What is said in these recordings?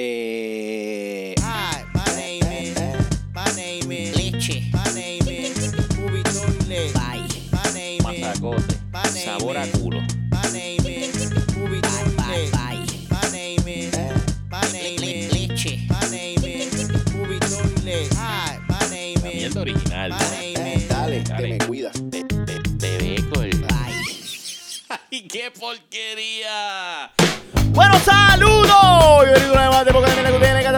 Eh, Hi, my name is, my name is, Leche. my name is, Movie Toilet. Bye. My name is, my name Sabor a culo. my name is, Movie Bye, bye, bye. My name is, my Le- name is, leche. my name is, Movie Toilet. Hi, my name La is, original. my name is, Dale, Te dale. me cuidas. Te, te, te beco el... Bye. ¡Ay, qué porquería! Bueno, saludos. Una vez más de que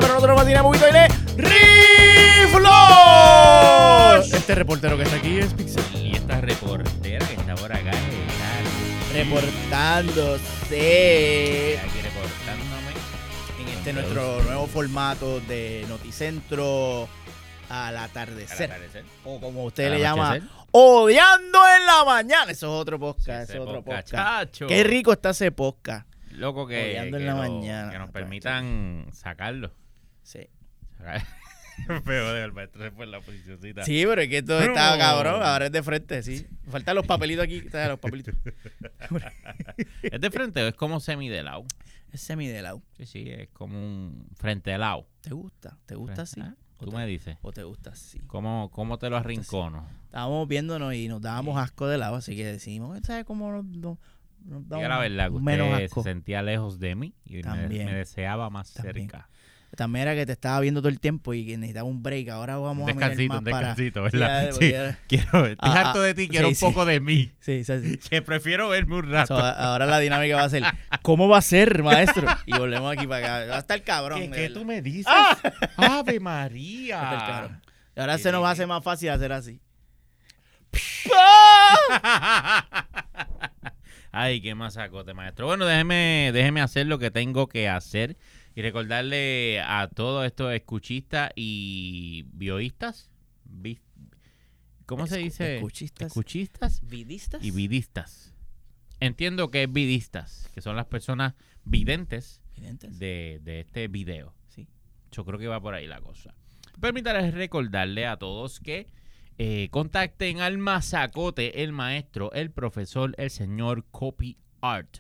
pero nosotros nos y le riflo. Este reportero que está aquí es Pixel. Y esta reportera que está por acá, está Reportándose aquí reportándome. en este nuestro nuevo formato de Noticentro al Al atardecer. atardecer. O como usted le llama, odiando en la mañana. Eso es otro podcast. Sí, eso es otro podcast. Qué rico está ese podcast. Loco que, Odiando en que la lo- mañana. que nos permitan sacarlo. Sí. Sacar- Pero de el maestro se fue en la posicioncita. Sí, pero es que esto está cabrón. Ahora es de frente, sí. Faltan los papelitos aquí. está, Los papelitos. ¿Es de frente o es como semi de lado? Es semi de lado. Sí, sí, es como un frente de lado. ¿Te gusta? ¿Te gusta así? Ah, ¿O Tú te- me dices. ¿O te gusta así? ¿Cómo, cómo te lo arrincono? Estábamos viéndonos y nos dábamos asco de lado, así que decimos, ¿sabes cómo nos, Diga damos la verdad que menos usted asco? se sentía lejos de mí y me, deseaba más También. cerca. También era que te estaba viendo todo el tiempo y que necesitaba un break. Ahora Un vamos a mirar descansito, más un descansito, ¿verdad? ya, Sí, quiero, estoy Ah, harto ah, de ti, quiero sí, un sí. poco de mí. Sí, sí, sí. Que prefiero verme un So, rato. ahora la dinámica va a ser, ¿cómo va a ser, maestro? Y volvemos aquí para acá. Va a estar cabrón. ¿Qué, tú me dices? ¡Ah! ¡Ave Va a estar María! cabrón. Ahora se nos va a hacer más fácil hacer así. Ay, qué masacote, maestro. Bueno, déjeme, déjeme hacer lo que tengo que hacer y recordarle a todos estos escuchistas y bioístas. vi- ¿Cómo se dice? escuchistas. Escuchistas ¿Vidistas? y vidistas. Entiendo que es vidistas, que son las personas videntes ¿Videntes? de, de este video. Sí. Yo creo que va por ahí la cosa. Permítanles recordarle a todos que eh, contacten al mazacote, el maestro, el profesor, el señor Copy Art,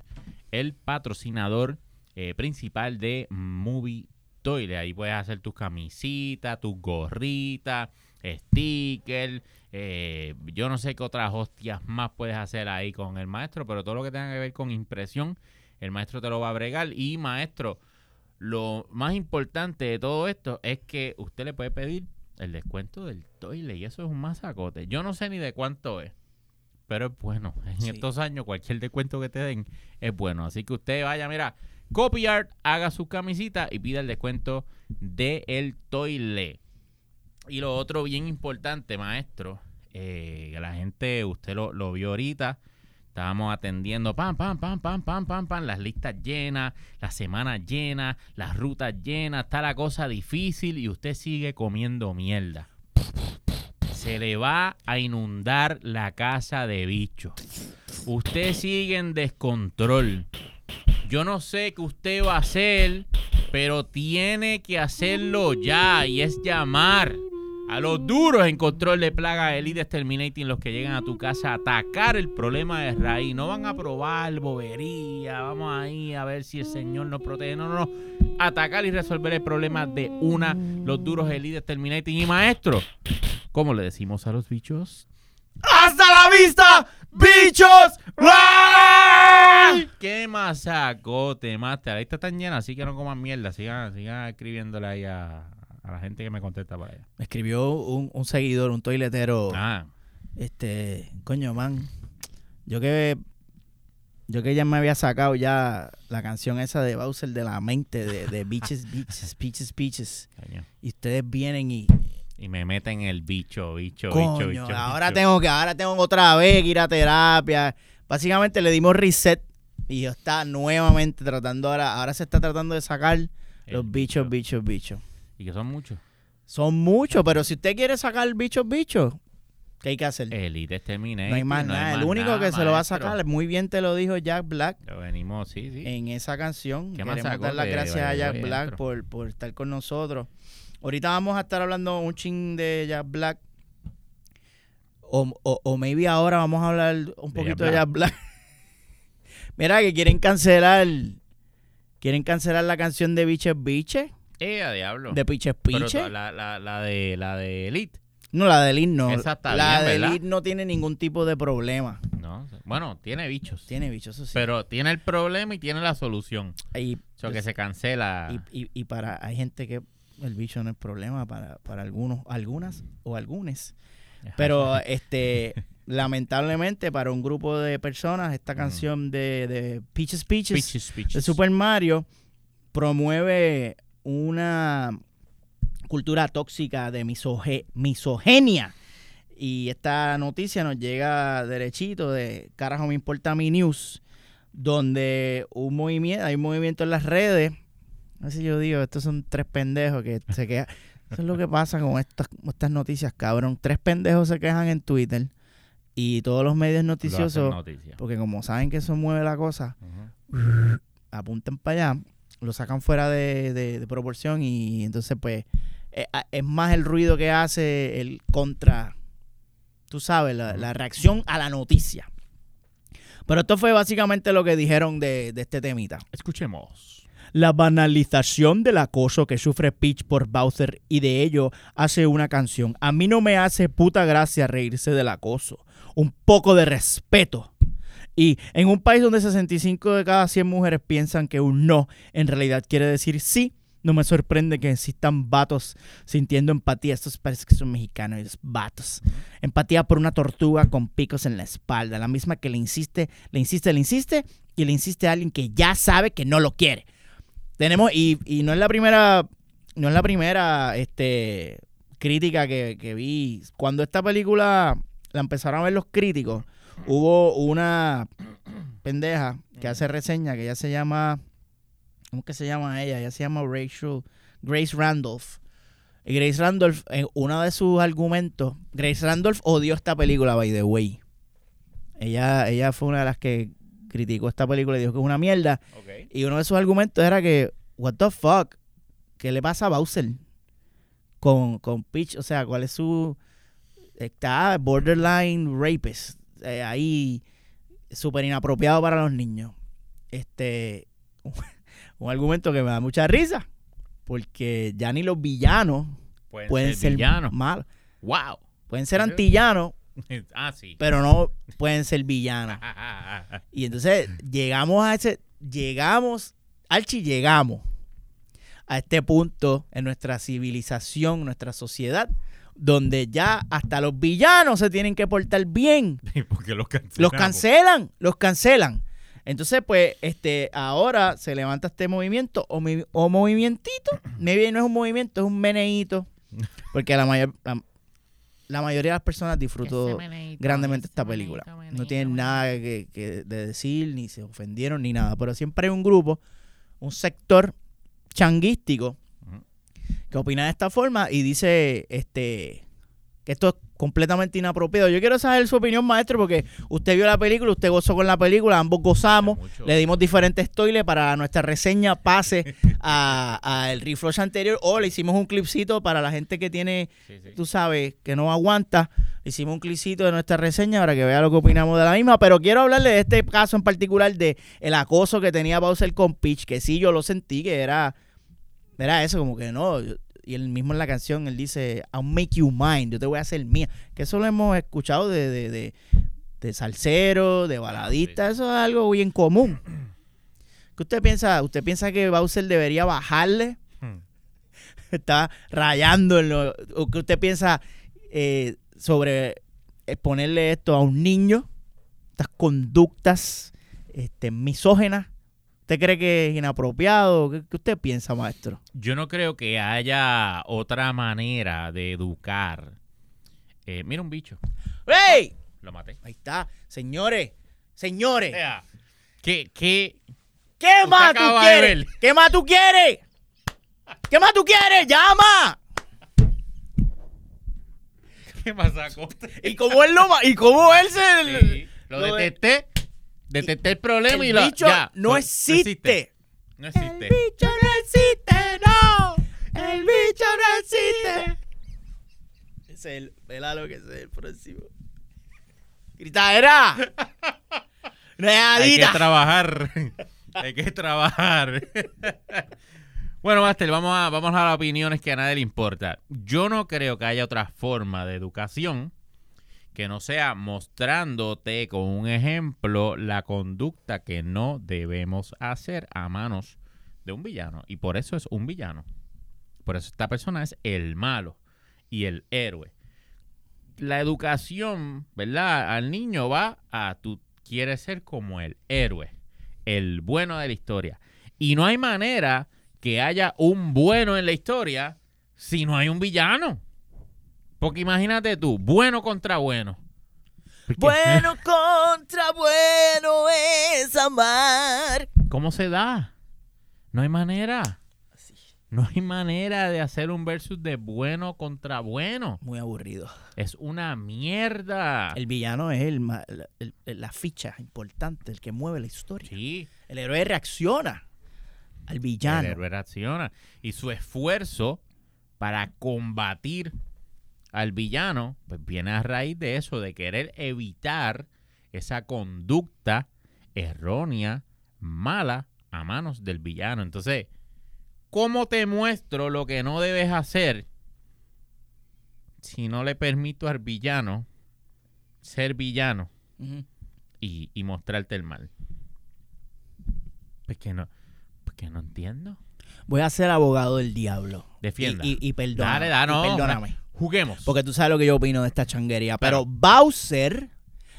el patrocinador eh, principal de Movie Toilet. Ahí puedes hacer tus camisitas, tus gorritas, stickers. eh, yo no sé qué otras hostias más puedes hacer ahí con el maestro, pero todo lo que tenga que ver con impresión, el maestro te lo va a bregar. Y maestro, lo más importante de todo esto es que usted le puede pedir el descuento del toile y eso es un masacote. Yo no sé ni de cuánto es, pero es bueno. En Sí. estos años cualquier descuento que te den es bueno. Así que usted vaya, mira, Copy Art, haga su camisita y pida el descuento del el toile. Y lo otro bien importante, maestro, eh, que la gente, usted lo, lo vio ahorita, Estábamos atendiendo, pam, pam, pam, pam, pam, pam, pam, las listas llenas, las semanas llenas, las rutas llenas, está la cosa difícil y usted sigue comiendo mierda. Se le va a inundar la casa de bicho. Usted sigue en descontrol. Yo no sé qué usted va a hacer, pero tiene que hacerlo ya y es llamar a los duros en control de plaga Elite Exterminating, los que llegan a tu casa a atacar el problema de raíz. No van a probar bobería, vamos ahí a ver si el Señor nos protege. No, no, no. Atacar y resolver el problema de una, los duros Elite Exterminating. Y maestro, ¿cómo le decimos a los bichos? ¡Hasta la vista, bichos! ¡Ay! ¡Qué masacote, master! Ahí está tan llena, así que no coman mierda. Sigan, sigan escribiéndole ahí a, a la gente que me contesta por allá. Me escribió un, un seguidor, un toiletero. Ah, Este, coño, man. Yo que yo que ya me había sacado ya la canción esa de Bowser de la mente de, de Beaches, Beaches, Beaches, Beaches. coño. Y ustedes vienen y Y me meten el bicho, bicho, coño, bicho, bicho. ahora bicho. tengo que ahora tengo otra vez que ir a terapia. Básicamente le dimos reset y yo está nuevamente tratando ahora ahora se está tratando de sacar El los bichos, bichos, bichos. Y que son muchos. Son muchos, pero si usted quiere sacar bichos, bichos, ¿qué hay que hacer? Elite Exterminating. no hay más nada. El único que se lo va a sacar, muy bien te lo dijo Jack Black Lo venimos, sí, sí. en esa canción. ¿Qué más Queremos dar las gracias a Jack Black por, por estar con nosotros. Ahorita vamos a estar hablando un ching de Jack Black. O, o, o maybe ahora vamos a hablar un De poquito Jack de Jack Black. Mira que quieren cancelar ¿Quieren cancelar la canción de Biches Biches? Eh, a diablo. ¿De Piches Pero Piches? la, la, la de la de Elite. No, la de Elite no. Esa está la bien, de. Elite no tiene ningún tipo de problema. No, bueno, tiene bichos. Tiene bichos, eso sí. Pero tiene el problema y tiene la solución. Y, O sea, que se cancela. y, y- y para hay gente que el bicho no es problema para, para algunos, algunas o algunos. Pero este lamentablemente para un grupo de personas esta canción de, de Peaches Peaches Piches, piches. de Super Mario promueve una cultura tóxica de misoge- misogenia. Y esta noticia nos llega derechito de Carajo Me Importa Mi News, donde un movimiento, hay un movimiento en las redes. Así yo digo, estos son tres pendejos que se quejan. Eso es lo que pasa con estas, noticias, cabrón. Tres pendejos se quejan en Twitter y todos los medios noticiosos, porque como saben que eso mueve la cosa, Ujú. apuntan para allá, lo sacan fuera de, de- de proporción y entonces pues eh, a- es más el ruido que hace el contra, tú sabes, la, la reacción a la noticia. Pero esto fue básicamente lo que dijeron de, de este temita. Escuchemos. La banalización del acoso que sufre Peach por Bowser y de ello hace una canción. A mí no me hace puta gracia reírse del acoso. Un poco de respeto. Y en un país donde 65 de cada 100 mujeres piensan que un no en realidad quiere decir sí, no me sorprende que existan vatos sintiendo empatía. Estos parece que son mexicanos, esos vatos. Empatía por una tortuga con picos en la espalda. La misma que le insiste, le insiste, le insiste y le insiste a alguien que ya sabe que no lo quiere. Tenemos, y, y no es la primera, no es la primera este, crítica que, que vi. Cuando esta película la empezaron a ver los críticos, hubo una pendeja que hace reseña que ella se llama, ¿cómo que se llama ella? Ella se llama Rachel, Grace Randolph. Y Grace Randolph, en uno de sus argumentos, Grace Randolph odió esta película, by the way. Ella, ella fue una de las que criticó esta película y dijo que es una mierda. Y uno de sus argumentos era que, what the fuck, ¿qué le pasa a Bowser con, con Peach? O sea, ¿cuál es su... Está borderline rapist. Eh, ahí, súper inapropiado para los niños. Este, un argumento que me da mucha risa. Porque ya ni los villanos pueden ser, villanos. malos. ¡Wow! Pueden ser antillanos, ah, sí. pero no pueden ser villanos. Y entonces llegamos a ese, llegamos, Archie, llegamos a este punto en nuestra civilización, nuestra sociedad, donde ya hasta los villanos se tienen que portar bien. Porque los cancelamos. Los cancelan, los cancelan. Entonces, pues, este, ahora se levanta este movimiento o, mi- o movimientito. Maybe no es un movimiento, es un meneíto. Porque la mayor, la, la mayoría de las personas disfrutó grandemente esta película. No tienen nada que, que de decir, ni se ofendieron, ni nada. Pero siempre hay un grupo, un sector changuístico. Que opina de esta forma y dice este que esto es completamente inapropiado. Yo quiero saber su opinión, maestro, porque usted vio la película, usted gozó con la película, ambos gozamos, Mucho. le dimos diferentes toiles para nuestra reseña pase a, a el refresh anterior o le hicimos un clipcito para la gente que tiene Sí, sí. tú sabes, que no aguanta. Hicimos un clicito de nuestra reseña para que vea lo que opinamos de la misma. Pero quiero hablarle de este caso en particular de el acoso que tenía Bowser con Peach, que sí yo lo sentí, que era, era eso, como que no. yo- Y él mismo en la canción, él dice, I'll make you mine, yo te voy a hacer mía. Que eso lo hemos escuchado de, de, de, de salsero, de baladista, eso es algo bien común. ¿Qué usted piensa? ¿Usted piensa que Bowser debería bajarle? Hmm. está rayando en lo o que usted piensa eh, sobre exponerle esto a un niño estas conductas este, misógenas ¿usted cree que es inapropiado? ¿qué, qué usted piensa maestro? Yo no creo que haya otra manera de educar. Eh, mira un bicho. ¡Ey! Lo maté. ahí está señores señores Ea, ¿Qué, qué? ¿qué más tú quieres? ¿qué más tú quieres? ¿qué más tú quieres? llama ¿Qué pasa, y como él lo ma- y como él se Sí, lo lo de- detecté. El problema y el lo. bicho ya, no pues, existe. No existe. El bicho no existe, no. El bicho no existe. Ese es el, velalo que es el próximo. Gritadera. Hay que trabajar. Hay que trabajar. bueno, Master, vamos a, vamos a las opiniones que a nadie le importa. Yo no creo que haya otra forma de educación que no sea mostrándote con un ejemplo la conducta que no debemos hacer a manos de un villano. Y por eso es un villano. Por eso esta persona es el malo y el héroe. La educación, ¿verdad? Al niño va a tú quieres ser como el héroe, el bueno de la historia. Y no hay manera que haya un bueno en la historia si no hay un villano. Porque imagínate tú, bueno contra bueno. Bueno contra bueno es amar. ¿Cómo se da? No hay manera. No hay manera de hacer un versus de bueno contra bueno. Muy aburrido. Es una mierda. El villano es el, el- el- la ficha importante, el que mueve la historia. Sí, El héroe reacciona al el villano. héroe reacciona. Y su esfuerzo para combatir al villano, pues viene a raíz de eso, de querer evitar esa conducta errónea, mala, a manos del villano. Entonces, ¿cómo te muestro lo que no debes hacer si no le permito al villano ser villano y, y mostrarte el mal? Pues que no, pues que no entiendo. Voy a ser abogado del diablo. Defienda. Y, y, y perdóname. Dale, y perdóname. Juguemos. Porque tú sabes lo que yo opino de esta changuería. Pero. Bowser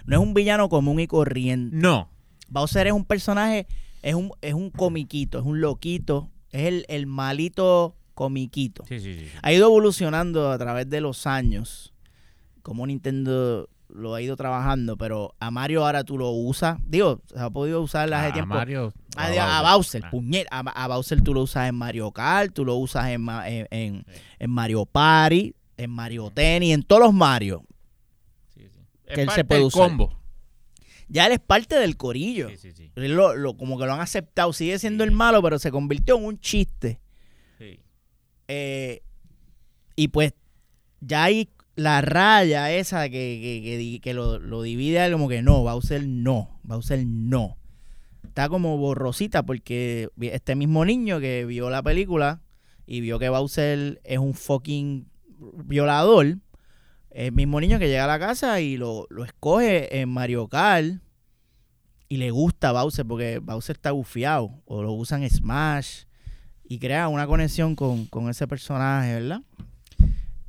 no es un villano común y corriente. No. Bowser es un personaje, es un, es un comiquito, es un loquito. Es el, el malito comiquito. Sí, sí, sí. Ha ido evolucionando a través de los años. Como Nintendo lo ha ido trabajando. Pero a Mario ahora tú lo usas. Digo, se ha podido usar hace a tiempo. Mario. A, o a Bowser, Ah, puñet. A, a Bowser tú lo usas en Mario Kart, tú lo usas en, en, en Mario Party, en Mario Tennis, en todos los Mario. sí, sí. que Es él se puede del usar. combo. Ya él es parte del corillo. Sí, sí, sí. Él lo- lo- como que lo han aceptado. Sigue siendo el malo, pero se convirtió en un chiste. Sí. Eh, y pues ya hay la raya esa que, que, que di- que lo, lo divide a él como que no, Bowser no, Bowser no. Está como borrosita porque vi- este mismo niño que vio la película y vio que Bowser es un fucking violador, el mismo niño que llega a la casa y lo, lo escoge en Mario Kart y le gusta Bowser porque Bowser está bufiado o lo usan Smash y crea una conexión con, con ese personaje, ¿verdad?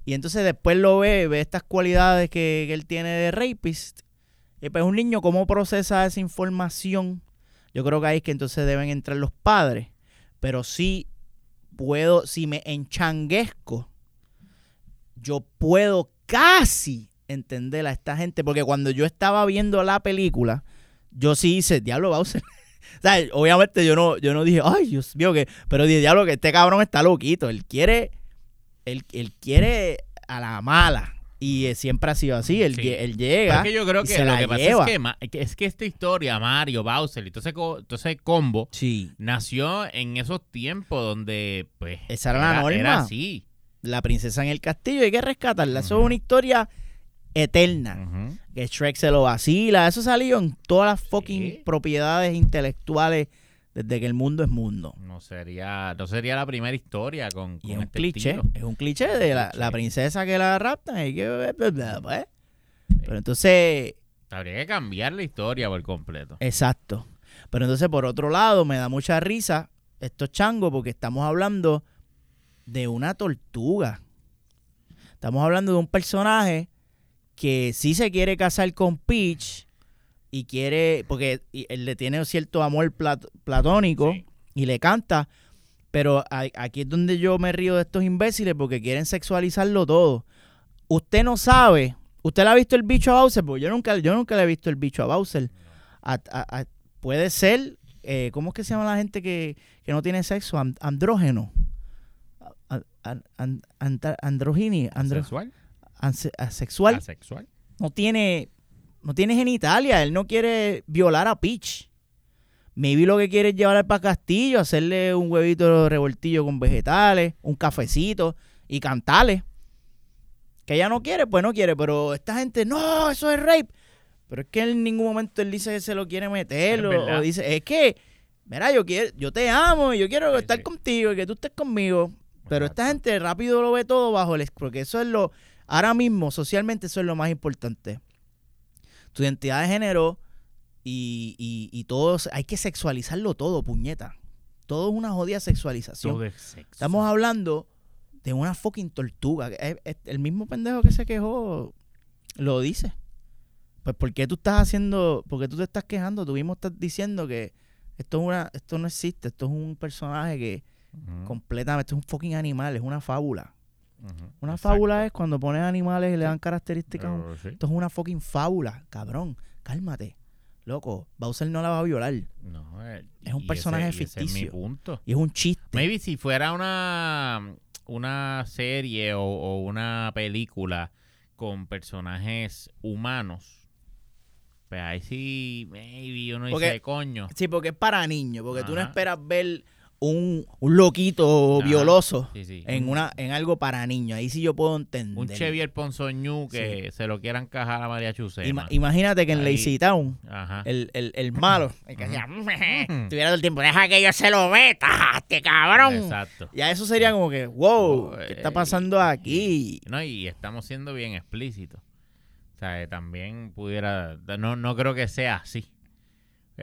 Y entonces después lo ve, ve estas cualidades que, que él tiene de rapist. Y pues un niño, ¿cómo procesa esa información? Yo creo que ahí es que entonces deben entrar los padres. Pero sí puedo, si me enchanguesco, yo puedo casi entender a esta gente. Porque cuando yo estaba viendo la película, yo sí hice, diablo Bowser. O sea, obviamente yo no, yo no dije, ay, Dios mío, que. Pero dije, diablo, que este cabrón está loquito. Él quiere. Él, él quiere a la mala. Y eh, siempre ha sido así. Él, Sí. él llega. Es que yo creo que lo que pasa lleva. es que, es que esta historia, Mario, Bowser y todo ese, co- todo ese combo, Sí. nació en esos tiempos donde, pues. Esa era la norma. Era así. La princesa en el castillo, hay que rescatarla. Eso es una historia eterna. Que Shrek se lo vacila. Eso salió en todas las fucking Sí. propiedades intelectuales desde que el mundo es mundo. No sería, no sería la primera historia con, Y es un este cliché. estilo. Es un cliché de la, princesa que la raptan. Y que, pues. Pero entonces, Habría que cambiar la historia por completo. exacto. Pero entonces, por otro lado, me da mucha risa estos changos porque estamos hablando de una tortuga. Estamos hablando de un personaje que sí se quiere casar con Peach y quiere, porque él le tiene cierto amor plat- platónico Sí. y le canta, pero aquí es donde yo me río de estos imbéciles porque quieren sexualizarlo todo. Usted no sabe, usted le ha visto el bicho a Bowser, porque yo nunca, yo nunca le he visto el bicho a Bowser. A- a- a- puede ser, eh, ¿cómo es que se llama la gente que, que no tiene sexo? An- andrógeno. A- a- an- anta- androgini, andro- ¿Asexual? anse- asexual. ¿Asexual? no tiene, no tiene genitalia. Él no quiere violar a Peach. Maybe lo que quiere es llevarla para Castillo, hacerle un huevito revoltillo con vegetales, un cafecito y cantarle. Que ella no quiere, pues no quiere, pero esta gente, no, eso es rape. Pero es que en ningún momento él dice que se lo quiere meter, o, dice, es que mira, yo quiero, yo te amo, y yo quiero Sí, estar sí. contigo y que tú estés conmigo. Pero esta gente rápido lo ve todo bajo el... Porque eso es lo... Ahora mismo, socialmente, eso es lo más importante. Tu identidad de género y, y, y todo... Hay que sexualizarlo todo, puñeta. Todo es una jodida sexualización. Todo es sexo. Estamos hablando de una fucking tortuga. el mismo pendejo que se quejó lo dice. Pues ¿por qué tú estás haciendo, por qué tú te estás quejando? Mismo estás diciendo que esto es una, esto no existe, esto es un personaje que Completamente, esto es un fucking animal, es una fábula. Una exacto. fábula es cuando pones animales y le dan características. Pero sí. Esto es una fucking fábula, cabrón. Cálmate. Loco, Bowser no la va a violar. No, eh, Es un y personaje ese- y ese es mi ficticio. punto. Y es un chiste. Maybe si fuera una, una serie o, o una película con personajes humanos, pues ahí sí, maybe uno Porque- dice, coño. Sí, porque es para niños, porque tú no esperas ver un, un loquito Ajá. violoso Sí, sí. en Un- una en algo para niños. Ahí sí yo puedo entender. Un Chevier Ponzoñú que se lo quieran cajar a María Chusema. Ima- imagínate que en Ahí. Lazy Town, Ajá. el, el, el malo, el que hacía, Ujú. tuviera todo el tiempo, deja que yo se lo meta, este cabrón. Exacto. Ya eso sería como que, wow, Oh, ¿qué está eh, pasando aquí? No, y estamos siendo bien explícitos. O sea, eh, también pudiera. No, no creo que sea así.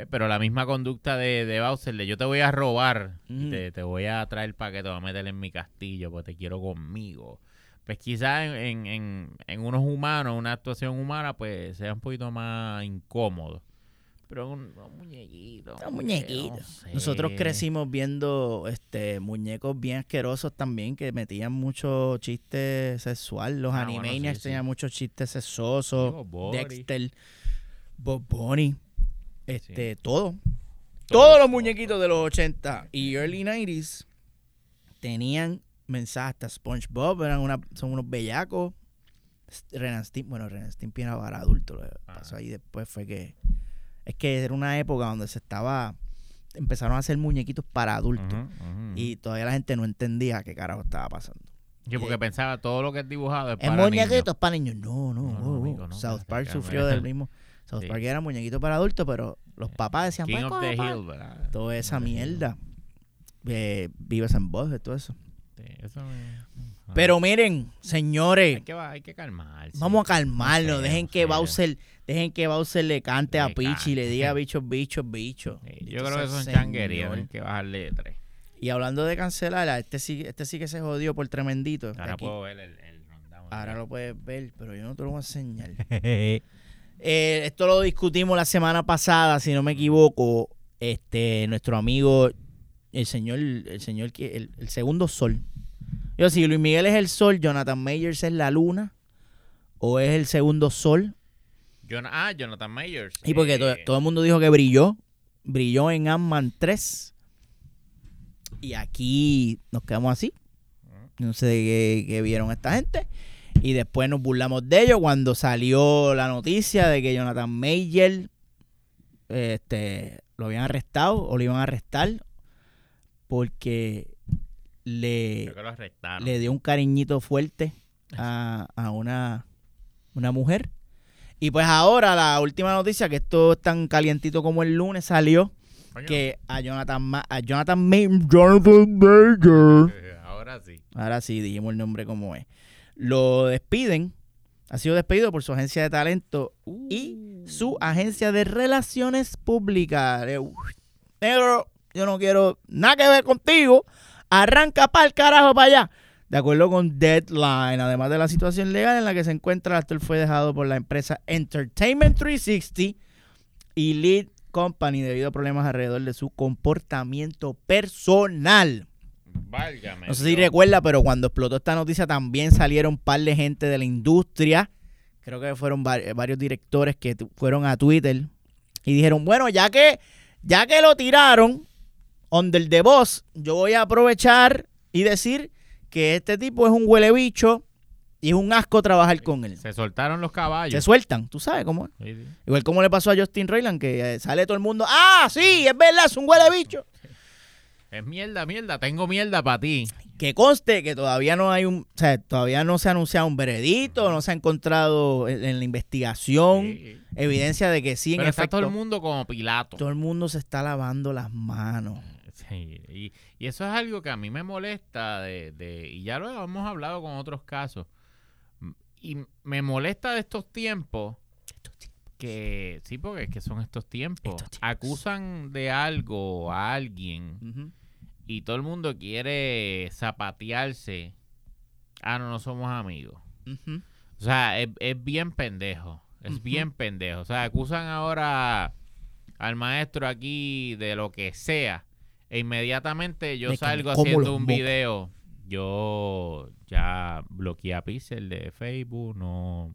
Eh, Pero la misma conducta de, de Bowser, de yo te voy a robar, y te, te voy a traer para que te voy a meter en mi castillo, porque te quiero conmigo. Pues quizás en, en, en, en unos humanos, una actuación humana, pues sea un poquito más incómodo. Pero un, un muñequito. Un muñequito. no sé. Nosotros crecimos viendo este muñecos bien asquerosos también que metían mucho chiste sexual. Los Ah, bueno, sí. tenían muchos chistes sexosos. Dexter, Bob Bunny, este, todo. Todo, Todos los muñequitos de los 80 y early 90s tenían mensajes. Hasta SpongeBob eran una, son unos bellacos. Renan Stimpy, bueno, Renan Stimpy era para adultos. Lo que pasó ahí después fue que. Es que era una época donde se estaba. Empezaron a hacer muñequitos para adultos. Y todavía la gente no entendía qué carajo estaba pasando. Yo porque pensaba todo lo que es dibujado es Es para niños. muñequitos para niños. No, no, No, oh, oh. amigo, no, South Park sufrió del mismo. South Sí. Park era muñequito para adultos, pero los papás decían, King "Pues, of the papá". Hill, ¿verdad? toda esa mierda. Eh, Vives en voz, todo eso. Sí, eso me-. Pero miren, señores, hay que, hay que calmarse. vamos a calmarnos. No sé, dejen que. Bowser, dejen que Bowser le cante a Le Peach y le diga bichos, bichos, bichos. Sí, yo creo que son changuerías, tienen que bajarle de tres. Y hablando de cancelar, a este sí, este sí que se jodió por tremendito. Ahora puedo ver el, el ahora lo puedes ver, pero yo no te lo voy a enseñar. Eh, esto lo discutimos la semana pasada, si no me equivoco. Este, nuestro amigo, el señor, el señor el, el segundo sol. Yo, si Luis Miguel es el sol, Jonathan Mayers es la luna, o es el segundo sol. Ah, Jonathan Mayers. Y porque eh, to- todo el mundo dijo que brilló, brilló en Ant-Man 3. Y aquí nos quedamos así. No sé qué, qué vieron esta gente. Y después nos burlamos de ellos cuando salió la noticia de que Jonathan Mayer este, lo habían arrestado o lo iban a arrestar porque le, le dio un cariñito fuerte a, a una, una mujer. Y pues ahora la última noticia, que esto es tan calientito como el lunes, salió que a Jonathan, Ma- a Jonathan, May- Jonathan Mayer eh, Ahora sí. Ahora sí, dijimos el nombre como es. Lo despiden. Ha sido despedido por su agencia de talento y su agencia de relaciones públicas. Eh, Negro, yo no quiero nada que ver contigo. Arranca para el carajo para allá. De acuerdo con Deadline, además de la situación legal en la que se encuentra, el actor fue dejado por la empresa Entertainment 360 y Lead Company debido a problemas alrededor de su comportamiento personal. Válgame. No sé si Dios. recuerda, pero cuando explotó esta noticia también salieron un par de gente de la industria. Creo que fueron vari- varios directores que fueron a Twitter y dijeron, bueno, ya que, ya que lo tiraron, under the boss, yo voy a aprovechar y decir que este tipo es un huele bicho y es un asco trabajar con él. Se soltaron los caballos. Se sueltan, tú sabes cómo es. Sí, sí. Igual como le pasó a Justin Roiland, que sale todo el mundo, ah, sí, es verdad, es un huele bicho. Es mierda, mierda. Tengo mierda para ti. Que conste que todavía no hay un, o sea, todavía no se ha anunciado un veredicto, no se ha encontrado en, en la investigación Sí. evidencia de que sí, en Pero está efecto, todo el mundo como Pilato. todo el mundo se está lavando las manos. Sí, y, y eso es algo que a mí me molesta de, de- y ya lo hemos hablado con otros casos. Y me molesta de estos tiempos que, sí, porque es que son estos tiempos. Estos tiempos. Acusan de algo a alguien. Y todo el mundo quiere zapatearse. Ah, no, no somos amigos. O sea, es, es bien pendejo. Es bien pendejo. O sea, acusan ahora al maestro aquí de lo que sea. E inmediatamente yo De que salgo haciendo un video. Yo ya bloqueé a Pixel de Facebook. No,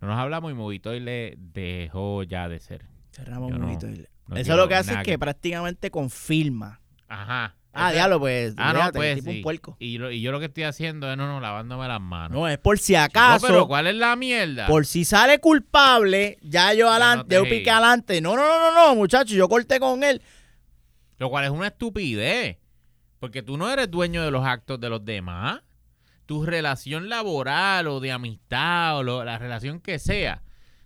no nos hablamos y Movitoy le dejó ya de ser. Cerramos un no- Eso lo que hace es nada que prácticamente confirma. Ajá. Ah, diablo, pues. Ah, no, pues tipo sí. un puerco. Y, lo- y yo lo que estoy haciendo es no, no, lavándome las manos. No, es por si acaso. pero ¿cuál es la mierda? Por si sale culpable, ya yo adelante, te yo piqué adelante. No, no, no, no, no, muchachos, yo corté con él. Lo cual es una estupidez. Porque tú no eres dueño de los actos de los demás. Tu relación laboral o de amistad o lo- la relación que sea,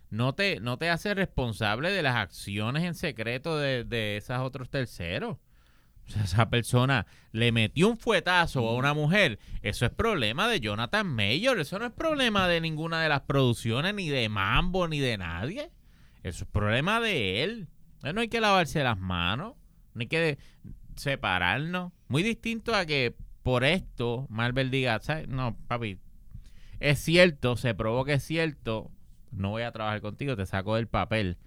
no te, no te hace responsable de las acciones en secreto de, de esos otros terceros. O sea, esa persona le metió un fuetazo a una mujer. Eso es problema de Jonathan Mayor. Eso no es problema de ninguna de las producciones, ni de Mambo, ni de nadie. Eso es problema de él. No hay que lavarse las manos. No hay que separarnos. Muy distinto a que por esto Marvel diga, ¿sabes? No, papi, es cierto, se probó que es cierto, no voy a trabajar contigo, te saco del papel.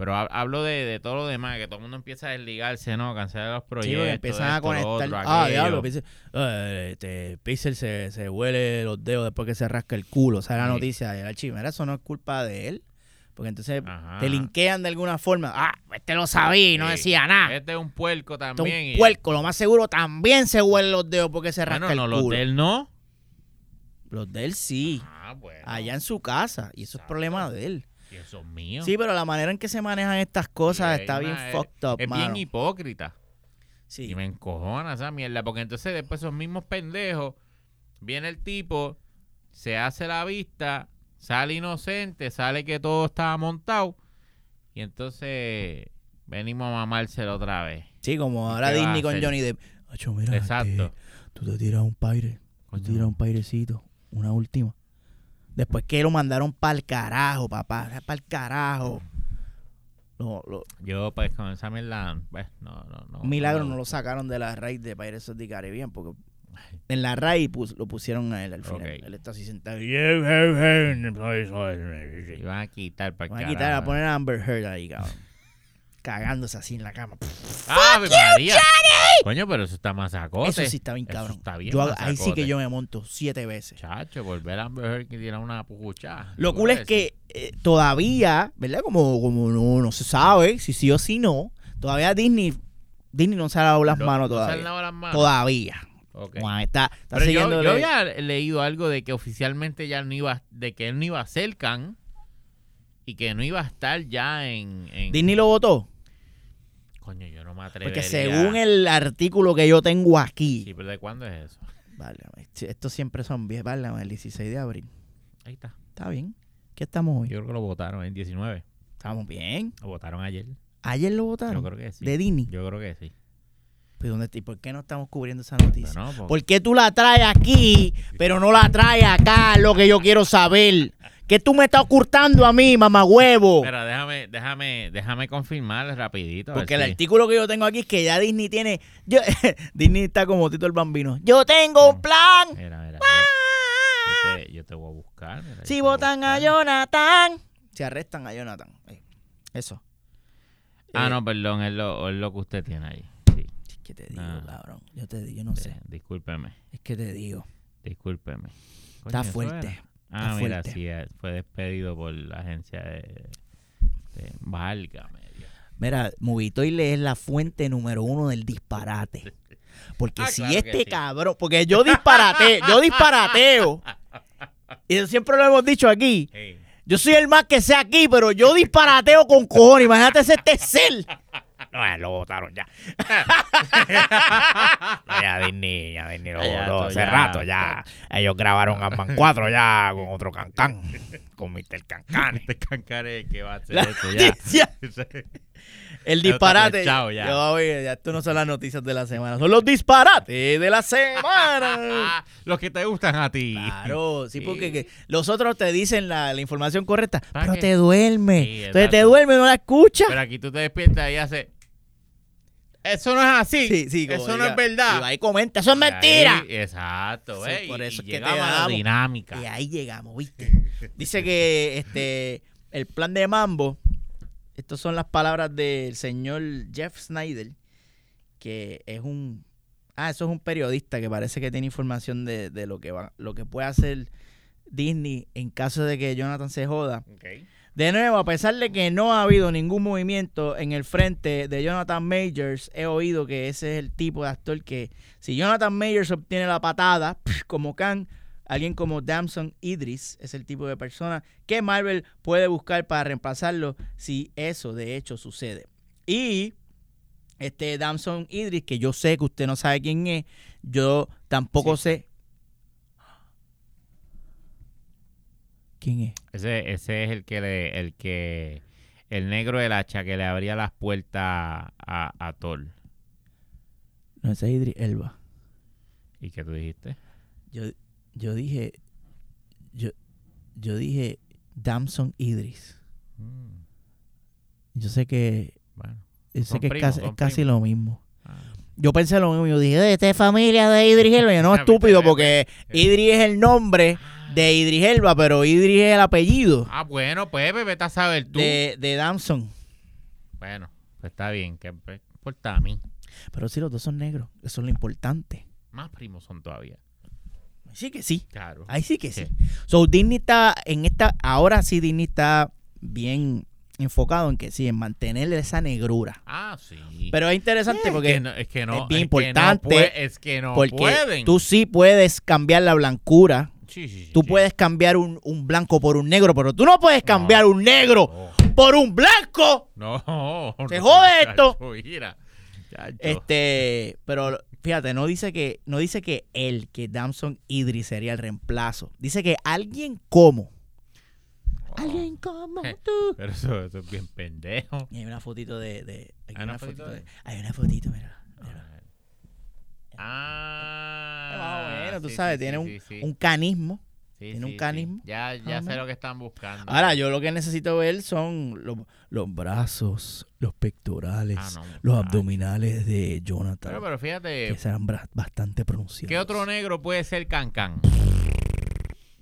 Pero ha- hablo de, de todo lo demás, que todo el mundo empieza a desligarse, ¿no? Cancelar los Sí, proyectos. porque empiezan a esto, conectar. otro, ah, diablo, Pixel, eh, este, Pixel se, se huele los dedos después que se rasca el culo. O sea, la Sí. noticia de la chimera, eso no es culpa de él. Porque entonces Ajá. te linkean de alguna forma. Ah, este lo sabía y no Sí. decía nada. Este es un puerco Este es también. un y- puerco, lo más seguro también se huele los dedos porque se rasca Bueno, no, el los culo. de él no. Los de él sí. Ah, bueno. Allá en su casa. Y eso es problema de él. Mío. Sí, pero la manera en que se manejan estas cosas Sí, está bien una- fucked up, Es mano. bien hipócrita. Sí. Y me encojona esa mierda. Porque entonces después esos mismos pendejos, viene el tipo, se hace la vista, sale inocente, sale que todo estaba montado. Y entonces venimos a mamárselo otra vez. Sí, como ¿Y ahora Disney con? Johnny Depp. Mira, Exacto. este, tú te tiras un paire. Tú te tiras un pairecito. Una última. Después que lo mandaron para el carajo, papá. Para el carajo. Lo- lo- Yo pues con esa mierda, pues, no, no, no. milagro no lo sacaron de la raíz de Pirates of the Caribbean porque en la raíz pus- lo pusieron a él al final. Ok. Él está así sentado. Y van a quitar para Van a quitar, a poner a Amber Heard ahí, cabrón. Cagándose así en la cama. ¡Ah, María! Coño, pero eso está masacote. Eso sí está bien, Eso cabrón. está bien Yo ahí sí que yo me monto siete veces. Chacho, volver a Heard que tiene una pucuchada. Lo cool es que eh, todavía, ¿verdad? Como, como no, no se sabe si sí o si no, todavía Disney Disney no se ha lavado las manos ¿No se han todavía. lavado las manos? Todavía. Ok. Juan está, está Pero yo, yo había leído algo de que oficialmente ya no iba, de que él no iba a ser Khan y que no iba a estar ya en... en- Disney lo votó. Coño, yo no me atrevería. Porque según el artículo que yo tengo aquí. Sí, pero ¿de cuándo es eso? Válgame, sí, estos siempre son bien, válgame, el 16 de abril. Ahí está. Está bien. ¿Qué estamos hoy? Yo creo que lo votaron en 19. Estamos bien. Lo votaron ayer. Ayer lo Yo votaron. creo que sí. De Disney. Yo creo que sí. Pues, ¿dónde? ¿Y por qué no estamos cubriendo esa noticia? No, porque- ¿Por qué tú la traes aquí, pero no la traes acá? Lo que yo quiero saber. ¿Qué tú me estás ocultando a mí, mamá huevo? Espera, déjame, déjame, déjame confirmar rapidito. Porque el si- artículo que yo tengo aquí es que ya Disney tiene. yo- Disney está como Tito el Bambino. Yo tengo un plan. Mira, mira. Yo, yo te, yo te voy a buscar. mira, Si a votan a. Jonathan. Si arrestan a Jonathan. Eso. Ah, Eh, no, perdón, es lo, es lo que usted tiene ahí. Sí. Es que te digo, Ah. cabrón. Yo te digo, yo no sé. Eh, discúlpeme, Es que te digo. discúlpeme. Está Coño, eso fuerte. Ah, mira, sí, eh, fue despedido por la agencia de... de Válgame. Mira, Movitoile es la fuente número uno del disparate. Porque Ah, si claro este sí. cabrón, porque yo disparate, yo disparateo. Y eso siempre lo hemos dicho aquí. Yo soy el más que sé aquí, pero yo disparateo con cojones. Imagínate ese tercer. No, lo votaron ya. no, ya Disney, ya Disney lo Ya, votó esto hace ya. rato ya. Ellos grabaron Ant-Man 4 ya con otro cancán. Con Mr. Cancán. Este cancare que va a hacer eso ya. El disparate. Chao, ya. Yo, oye, ya esto no son las noticias de la semana, son los disparates de la semana. Ah, Los que te gustan a ti. Claro, sí, Sí. porque que los otros te dicen la, la información correcta, ¿Para pero qué? te duerme. Sí, Entonces te duerme no la escuchas. Pero aquí tú te despiertas y haces. Eso no es así. Sí, sí, como Eso no es verdad. Y ahí comenta, eso es mentira. Ahí, exacto, Sí, por Y- eso y es que te la dinámica. Y ahí llegamos, ¿viste? Dice que este el plan de Mambo, estas son las palabras del señor Jeff Snyder, que es un ah, eso es un periodista que parece que tiene información de, de lo que va, lo que puede hacer Disney en caso de que Jonathan se joda. Ok. De nuevo, a pesar de que no ha habido ningún movimiento en el frente de Jonathan Majors, he oído que ese es el tipo de actor que, si Jonathan Majors obtiene la patada, como Khan, alguien como Damson Idris es el tipo de persona que Marvel puede buscar para reemplazarlo si eso de hecho sucede. Y este Damson Idris, que yo sé que usted no sabe quién es, yo tampoco sé. ¿Quién es? Ese, ese es el que le, el que el negro del hacha que le abría las puertas a, a Thor. No, ese es Idris Elba. ¿Y qué tú dijiste? Yo, yo dije, yo, yo dije Damson Idris. Mm, Yo sé que, bueno. yo sé que es casi, es casi lo mismo. Ah. Yo pensé lo mismo. Yo dije, esta es familia de Idris Elba. Yo no, estúpido, porque Idris es el nombre de Idris Elba, pero Idris es el apellido Ah, bueno, pues vete a saber tú. de, de Damson. Bueno, pues está bien, que pues, importa a mí. Pero sí, los dos son negros. Eso es lo importante. Más primos son todavía. Sí que sí. Claro. Ahí sí que sí. Sí. So, Disney está en esta, ahora sí Disney está bien enfocado en que sí, en mantener esa negrura. Ah, sí. Pero es interesante es porque que no, es que no, es bien es que no importante es que no porque pueden. tú sí puedes cambiar la blancura. Sí, Tú puedes cambiar un, un blanco por un negro, pero tú no puedes cambiar un negro No, por un blanco. no. Se no, jode esto. chacho, mira. Chacho. Este, pero fíjate, no dice que no dice que él, que Damson Idris sería el reemplazo. Dice que alguien como Oh. alguien como Eh, tú. Pero eso, eso es bien pendejo. Y hay una fotito de, de ¿Hay una fotito de- hay una fotito, mira. mira. Ah. Más o menos, tú sí, sabes, sí, tiene un, un canismo. Tiene un canismo. Ya, ya sé lo que están buscando. Ahora, yo lo que necesito ver son los, los brazos, los pectorales, Ah, no, los abdominales de Jonathan. Pero, pero fíjate, que serán bastante pronunciados. ¿qué otro negro puede ser Cancan?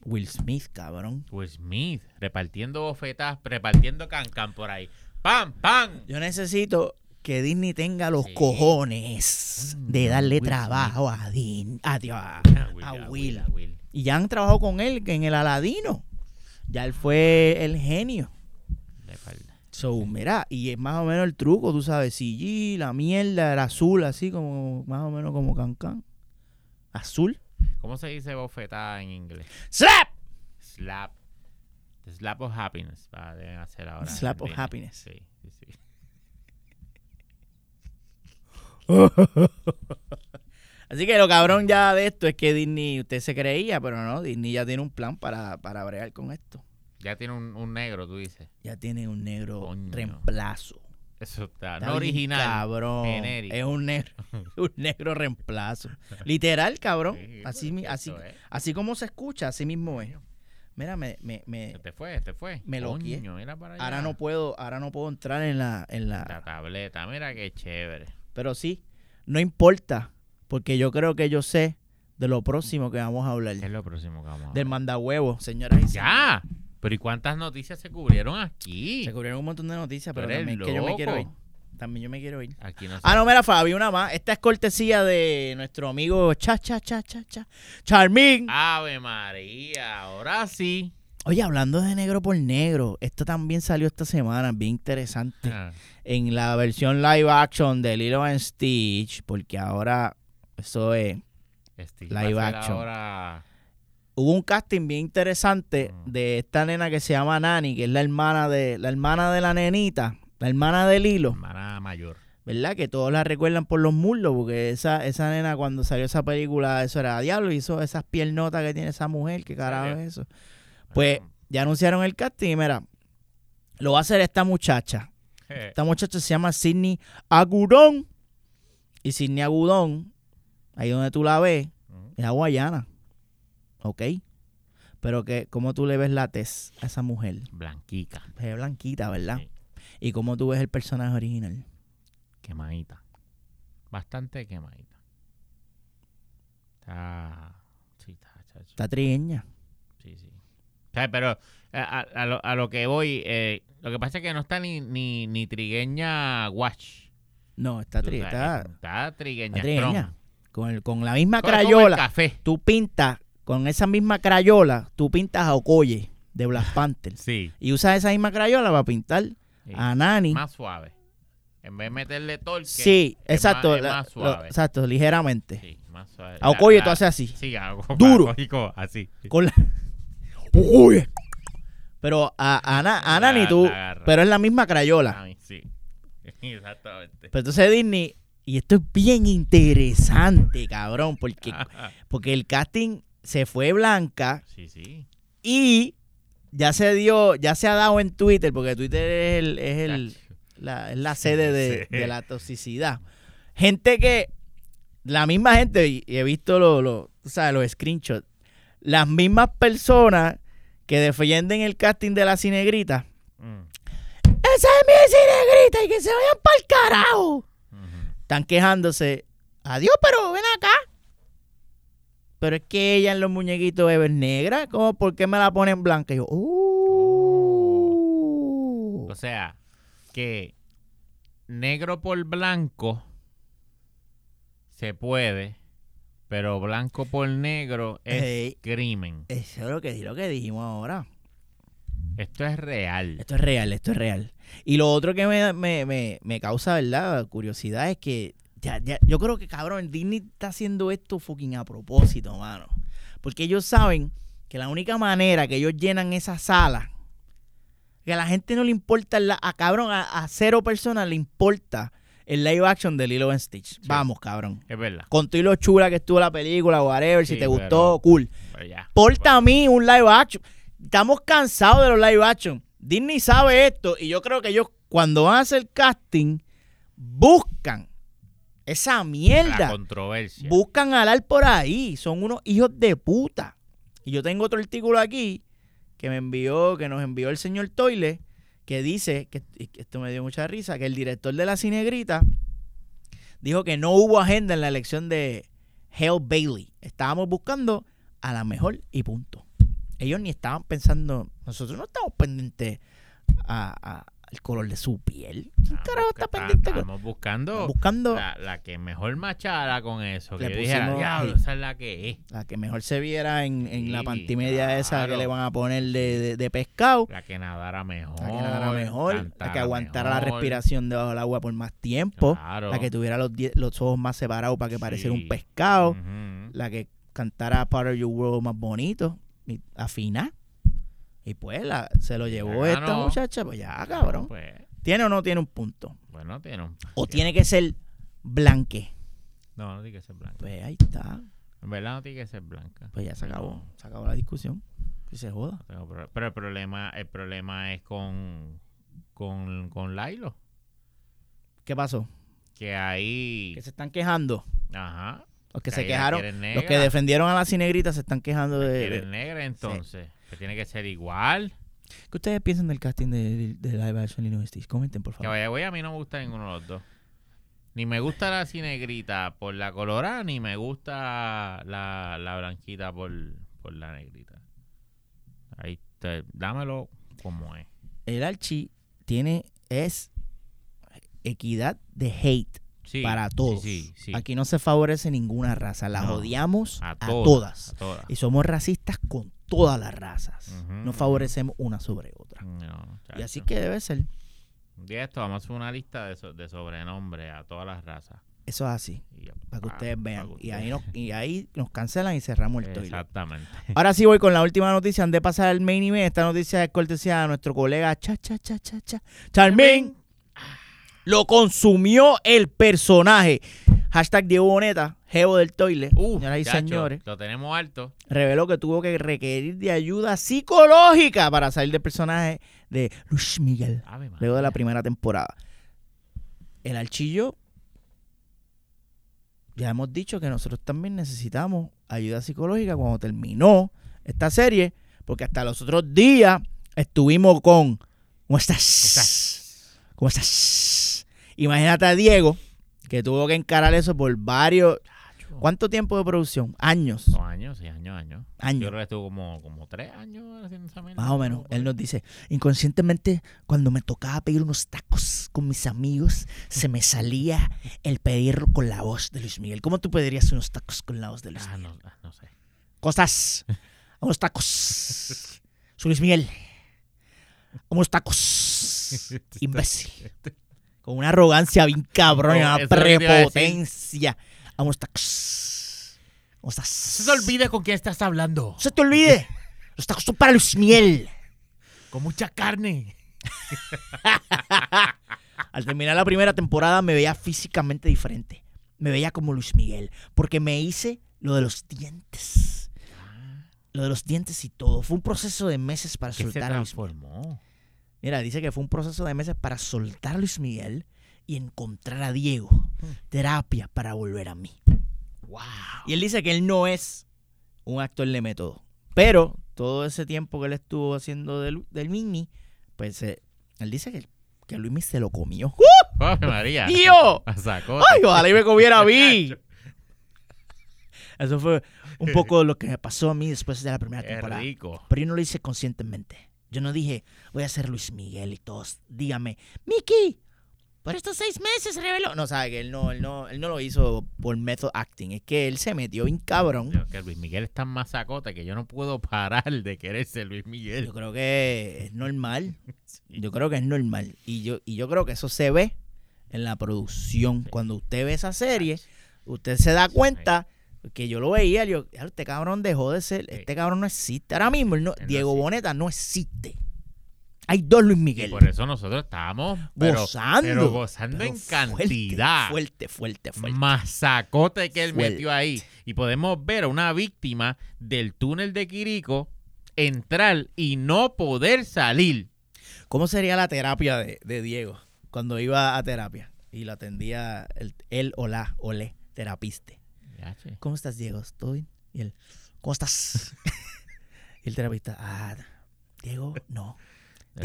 Will Smith, cabrón. Will Smith, repartiendo bofetas, repartiendo Cancan por ahí. ¡Pam, pam! Yo necesito que Disney tenga los Sí. cojones Mm, de darle Will trabajo a Din, a, Will, a Will. Will. Y ya han trabajado con él en el Aladino. Ya él fue el genio. So, mira, y es más o menos el truco, tú sabes, CG, la mierda, el azul, así como, más o menos como Cancan. Azul. ¿Cómo se dice bofetada en inglés? ¡Slap! Slap. The slap of happiness. Ah, deben hacer ahora. Slap of happiness. Sí, sí, sí. Así que lo cabrón ya de esto es que Disney, usted se creía, pero no, Disney ya tiene un plan para, para bregar con esto. Ya tiene un, un negro, tú dices. Ya tiene un negro Coño. reemplazo. Eso está. Está no original. Cabrón. genérico. Es un negro, un negro reemplazo. Literal, cabrón. Sí, así, pues, así, es. así como se escucha, así mismo es. Mira, me, me, me- te fue, te fue. Me lo ahora no puedo, ahora no puedo entrar en la, en La la, tableta, mira qué chévere. Pero sí, no importa, porque yo creo que yo sé de lo próximo que vamos a hablar. ¿Qué es lo próximo que vamos a Del ver? mandahuevo, señoras y señores. ¡Ya! Pero ¿y cuántas noticias se cubrieron aquí? Se cubrieron un montón de noticias, pero también que yo me quiero ir. También yo me quiero ir. Aquí no sé. Ah, no, mira, Fabi, una más. Esta es cortesía de nuestro amigo Cha Cha Cha Cha Cha Charmín. Ave María, ahora sí. Oye, hablando de negro por negro, esto también salió esta semana, bien interesante. Ah, En la versión live action de Lilo and Stitch, porque ahora eso es. Live action. Ahora... Hubo un casting bien interesante Mm. de esta nena que se llama Nani, que es la hermana de la hermana de la nenita, la hermana de Lilo. Hermana mayor. ¿verdad? Que todos la recuerdan por los muslos, porque esa, esa nena cuando salió esa película, eso era diablo, hizo esas piernotas que tiene esa mujer, ¿qué carajo es eso? Pues ya anunciaron el casting y mira, lo va a hacer esta muchacha. Esta muchacha se llama Sidney Agudón. Y Sidney Agudón, ahí donde tú la ves, es hawaiana. ¿Ok? Pero que, ¿cómo tú le ves la tez a esa mujer? Blanquica, Es blanquita, ¿verdad? Sí. ¿Y cómo tú ves el personaje original? quemadita. Bastante quemadita. Está. Sí, está. Está. Pero a, a- lo, a lo que voy, eh, lo que pasa es que no está ni, ni, ni trigueña watch. No, está, tri- está, está trigueña. está trigueña. Con, el- con la misma crayola. café. Tú pintas, con esa misma crayola, tú pintas a Okoye de Black Panther. Sí. Y usas esa misma crayola para pintar sí. a Nani. Más suave. En vez de meterle torque. Sí, es exacto. más- es lo- suave. exacto, ligeramente. Sí, más suave. A Okoye tú haces así. Sí, a Duro. así. Con la... Pero a, a, Na- a Nani La- tú... la agarra. Pero es la misma crayola. Ay, sí. Exactamente. Pero entonces Disney... Y esto es bien interesante, cabrón, porque, porque el casting se fue blanca sí, sí. y ya se dio, ya se ha dado en Twitter, porque Twitter es el, es el, la, es la sede de, Sí. de la toxicidad. Gente que, la misma gente, y he visto los, los, tú sabes, los screenshots, las mismas personas que defienden el casting de la cinegrita. Mm, ¡Esa es mi cinegrita! ¡Y que se vayan para el carajo! Están quejándose. Adiós, pero ven acá. Pero es que ella en los muñequitos es negra. ¿Cómo? ¿Por qué me la ponen blanca? Y yo, ¡uh! O sea, que negro por blanco se puede, pero blanco por negro es Ey. crimen. Eso es lo que, lo que dijimos ahora. Esto es real. Esto es real, esto es real. Y lo otro que me, me, me, me causa, ¿verdad? Curiosidad es que ya, ya- yo creo que, cabrón, Disney está haciendo esto fucking a propósito, mano. Porque ellos saben que la única manera que ellos llenan esa sala, que a la gente no le importa, la, a cabrón, a, a cero personas le importa el live action de Lilo and Stitch. Vamos, cabrón. Es verdad. Con todo y lo chula que estuvo la película, whatever, si te pero- gustó, cool. Ya. Porta a mí un live action. Estamos cansados de los live action. Disney sabe esto y yo creo que ellos cuando van a hacer casting buscan esa La mierda. controversia. Buscan alar por ahí. Son unos hijos de puta. Y yo tengo otro artículo aquí que me envió, que nos envió el señor Toile, que dice, que esto me dio mucha risa, que el director de la cinegrita dijo que no hubo agenda en la elección de Hale Bailey. Estábamos buscando a la mejor y punto. Ellos ni estaban pensando, nosotros no estamos pendientes a- al color de su piel. ¿Quién Ah, carajo está pendiente? con- Estamos buscando buscando la, la que mejor machara con eso. Que Le yo pusimos diablo, esa es la que es. La que mejor se viera en, en la pantimedia esa que claro. le van a poner de, de- de pescado. La que nadara mejor. La que nadara mejor, la que aguantara la respiración debajo del agua por más tiempo, Claro. la que tuviera los, los ojos más separados para que pareciera un pescado, la que cantara Part of Your World más bonito, y afina. Y pues la, se lo llevó Ya esta ganó. muchacha, pues ya, cabrón. Pues, ¿Tiene o no tiene un punto? bueno, tiene un... O tiene que ser blanque. No, no tiene que ser blanca. Pues ahí está. En verdad no tiene que ser blanca. Pues ya se acabó. Se acabó la discusión. Que se joda. Pero el problema, el problema es con, con, con Lailo. ¿Qué pasó? Que ahí... Que se están quejando. Ajá. Los que Que se quejaron, los que defendieron a la cinegrita se están quejando de- negra entonces. Que tiene que ser igual. ¿Qué ustedes piensan del casting de, de live action Lilo Stitch? Comenten, por Que favor. vaya, güey, a mí no me gusta ninguno de los dos. Ni me gusta la cinegrita por la colorada, ni me gusta la, la blanquita por, por la negrita. Ahí te, dámelo como es. El Archie tiene, es equidad de hate Sí, para todos. Sí, sí. Aquí no se favorece ninguna raza. Las No, odiamos a, todas, a todas. Y somos racistas con todas las razas. No favorecemos una sobre otra. No, Y así que debe ser. Día esto vamos a hacer una lista de, so- de sobrenombres a todas las razas. Eso es así. Para que pa- ustedes vean. que Y ahí, nos, y ahí nos cancelan y cerramos el toilet. Exactamente. Ahora sí voy con la última noticia. Antes de pasar al main event, esta noticia es cortesía de nuestro colega Cha Cha Cha Cha Cha Charmín Lo consumió el personaje. Hashtag Diego Boneta, jevo del toile. Señoras y chacho, señores. Lo tenemos alto. Reveló que tuvo que requerir de ayuda psicológica para salir del personaje de Luis Miguel. Ave luego de la primera temporada. El archillo, ya hemos dicho que nosotros también necesitamos ayuda psicológica cuando terminó esta serie, porque hasta los otros días estuvimos con ¿Cómo estás? ¿Cómo estás? Imagínate a Diego, que tuvo que encarar eso por varios... ¿Cuánto tiempo de producción? Años. Años, sí, años, años. Yo Años. creo que estuvo como, como tres años haciendo esa. Más o menos. Él nos dice, inconscientemente, cuando me tocaba pedir unos tacos con mis amigos, se me salía el pedirlo con la voz de Luis Miguel. ¿Cómo tú pedirías unos tacos con la voz de Luis Ah, Miguel? no, ah, no sé. Cosas. Unos tacos. Soy Luis Miguel. Unos tacos. Imbécil. Con una arrogancia bien cabrón, No, una prepotencia. Unos tacos. ¿Cómo estás? Se olvide con quién estás hablando. Se te olvide. Los tacos son para Luis Miguel. Con mucha carne. Al terminar la primera temporada me veía físicamente diferente. Me veía como Luis Miguel. Porque me hice lo de los dientes. Lo de los dientes y todo. Fue un proceso de meses para ¿Qué se soltar a Luis Miguel. transformó? Mira, dice que fue un proceso de meses para soltar a Luis Miguel y encontrar a Diego. Hmm. Terapia para volver a mí. Wow. Y él dice que él no es un actor de método. Pero todo ese tiempo que él estuvo haciendo del, del Mini, pues eh, él dice que, que Luis Miguel se lo comió. Ave María. ¡Tío! ¡Ay, ojalá y me comiera a mí! Eso fue un poco lo que me pasó a mí después de la primera Qué temporada. rico. Pero yo no lo hice conscientemente. Yo no dije, voy a ser Luis Miguel y todos. Dígame, Mickey, por estos seis meses reveló. No, sabe que él no, él no, él no lo hizo por method acting. Es que él se metió bien cabrón. Yo, que Luis Miguel es tan masacote que yo no puedo parar de querer ser Luis Miguel. Yo creo que es normal. Yo creo que es normal. Y yo, y yo creo que eso se ve en la producción. Cuando usted ve esa serie, usted se da cuenta que yo lo veía. Yo, "Ya, este cabrón dejó de ser. Este cabrón no existe. Ahora mismo, no- Diego. Boneta no existe. Hay dos Luis Y Miguel. por eso nosotros estábamos pero, gozando. pero gozando Pero en fuerte, cantidad. Fuerte, fuerte, fuerte. Masacote que él Fuerte. metió ahí. Y podemos ver a una víctima del túnel de Quirico entrar y no poder salir. ¿Cómo sería la terapia de, de Diego cuando iba a terapia? Y lo atendía el- él o la, o le, terapiste. ¿Cómo estás, Diego? ¿Todo bien? Y él, ¿cómo estás? y el terapista, ah, Diego, no.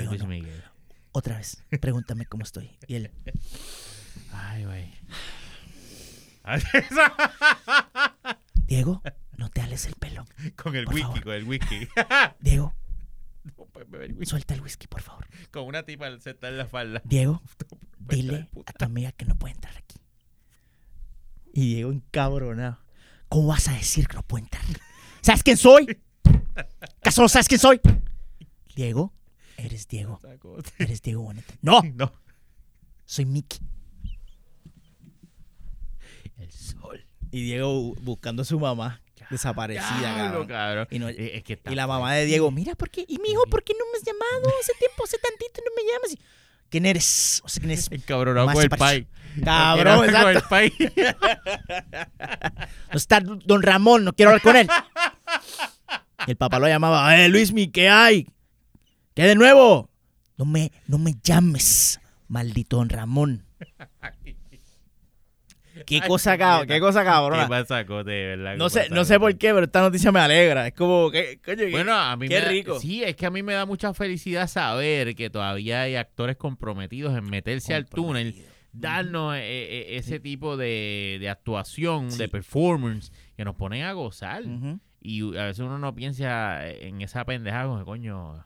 Luis no. Miguel. Otra vez, pregúntame cómo estoy. Y él, Ay, güey. Diego, no te ales el pelo. con el Por whisky, favor. con el whisky. Diego, No puedes beber whisky. suelta el whisky, por favor. Con una tipa sentada en la falda. Diego, dile a tu amiga que no puede entrar aquí. Y Diego encabronado. ¿Cómo vas a decir que no puede entrar? ¿Sabes quién soy? ¿Acaso no sabes quién soy? Diego, eres Diego. Eres Diego Boneta. No, No. soy Mickey. El sol. Y Diego bu- buscando a su mamá desaparecida, cabrón. cabrón. Y, no- Eh, es que y la mamá de Diego, mira, ¿por qué? Y mi hijo, ¿por qué no me has llamado? Hace tiempo, hace tantito, no me llamas. Y, ¿Quién eres? O sea, ¿quién eres? encabronado Más con el pai. Cabrón, Con el exacto. pai. No está don Ramón, no quiero hablar con él. Y el papá lo llamaba, eh, Luismi, ¿qué hay? ¿Qué de nuevo? No me, no me llames, maldito don Ramón. Qué Ay, cosa, qué cabrón, qué cosa Qué cabrona. verdad. No qué sé, no sé por qué, pero esta noticia me alegra. Es como, que, coño, qué- Bueno, a mí qué me da- rico. sí, es que a mí me da mucha felicidad saber que todavía hay actores comprometidos en meterse al túnel, darnos eh, eh, ese tipo de, de actuación, Sí. de performance, que nos ponen a gozar. Y a veces uno no piensa en esa pendejada como coño,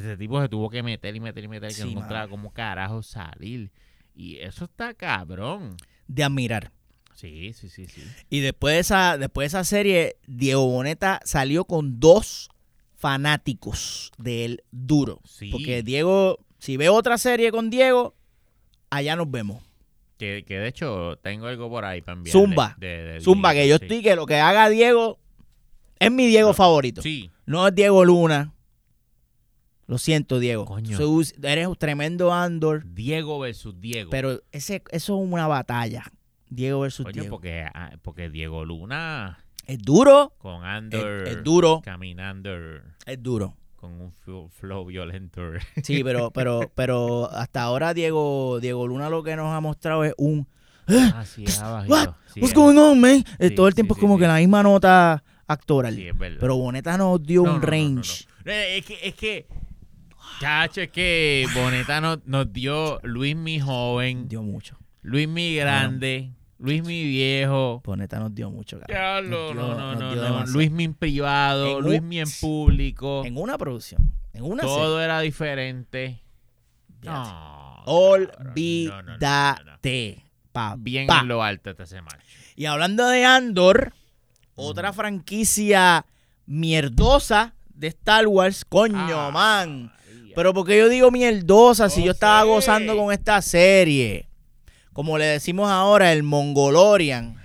ese tipo se tuvo que meter y meter y meter, que Sí, no encontraba cómo carajo salir. Y eso está cabrón. De admirar. Sí, sí, sí, sí. Y después de esa, después de esa serie, Diego Boneta salió con dos fanáticos del duro. Sí. Porque Diego, si veo otra serie con Diego, allá nos vemos. Que, que de hecho tengo algo por ahí para enviar. Zumba. Zumba, que yo estoy, que lo que haga Diego es mi Diego No. favorito. Sí, No es Diego Luna. Lo siento, Diego. Coño. Eres un tremendo Andor, Diego versus Diego. pero ese, eso es una batalla. Diego versus Coño, Diego. porque, ah, porque Diego Luna Es duro, con Andor es duro, caminando es duro. con un flow, flow violento. Sí, pero, pero, pero hasta ahora Diego, Diego Luna lo que nos ha mostrado es un ah, sí, es abajito. What? Sí, What's going on, man? Eh, Sí, Todo el sí, tiempo sí, es como sí. que la misma nota actoral. Sí, es verdad. pero Boneta nos dio No, un no, range. no. Es que, es que, chacho, es que Boneta nos, nos dio Luis mi joven, Dio mucho. Luis mi grande, Luis mi viejo. Boneta nos dio mucho, dio- no, no, no. Luis mi en privado, Luis mi en público. En una producción, en una Todo era diferente. No. Olvídate. Bien en lo alto ese macho. Y hablando de Andor, otra franquicia mierdosa de Star Wars, coño, Ah, man. Pero porque yo digo mierdosa si No yo estaba gozando con esta serie. Como le decimos ahora, el Mongolorian,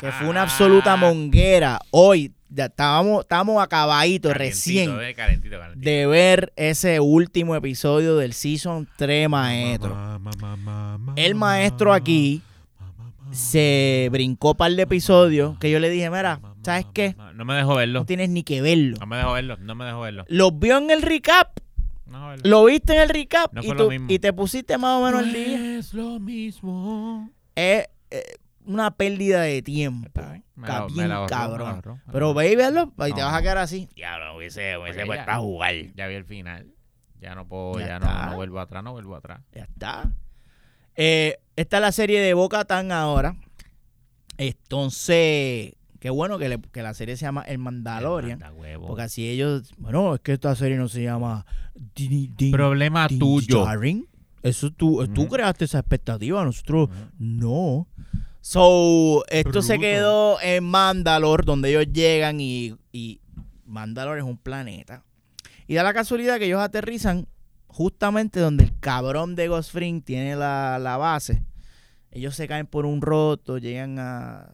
que fue una absoluta monguera. Hoy ya estábamos, estábamos acabaditos recién eh, calentito, calentito. de ver ese último episodio del Season 3, maestro. El maestro aquí se brincó un par de episodios que yo le dije, mira, ¿sabes qué? No me dejó verlo. No tienes ni que verlo. No me dejó verlo. No me dejó verlo. Los vio en el recap, No lo viste en el recap No y, tú- te pusiste más o menos No día. Es lo mismo. Es eh, una pérdida de tiempo. Está bien. Cabrón. Pero ve y verlo y te vas a quedar así. Diablo, hubiese, hubiese puesto a jugar. Ya vi el final. Ya no puedo, Ya ya, está. no, no vuelvo atrás, no vuelvo atrás. Ya está. Eh, esta es la serie de Boca Tan ahora. Entonces, qué bueno que, le- que la serie se llama El Mandalorian. Porque así ellos, bueno, es que esta serie no se llama Din- Din- Problema Din tuyo. Djarin. Eso tú, tú creaste esa expectativa, nosotros no. So, esto se quedó en Mandalore, donde ellos llegan y, y Mandalore es un planeta. Y da la casualidad que ellos aterrizan justamente donde el cabrón de Ghost Fring tiene la, la base. Ellos se caen por un roto, llegan a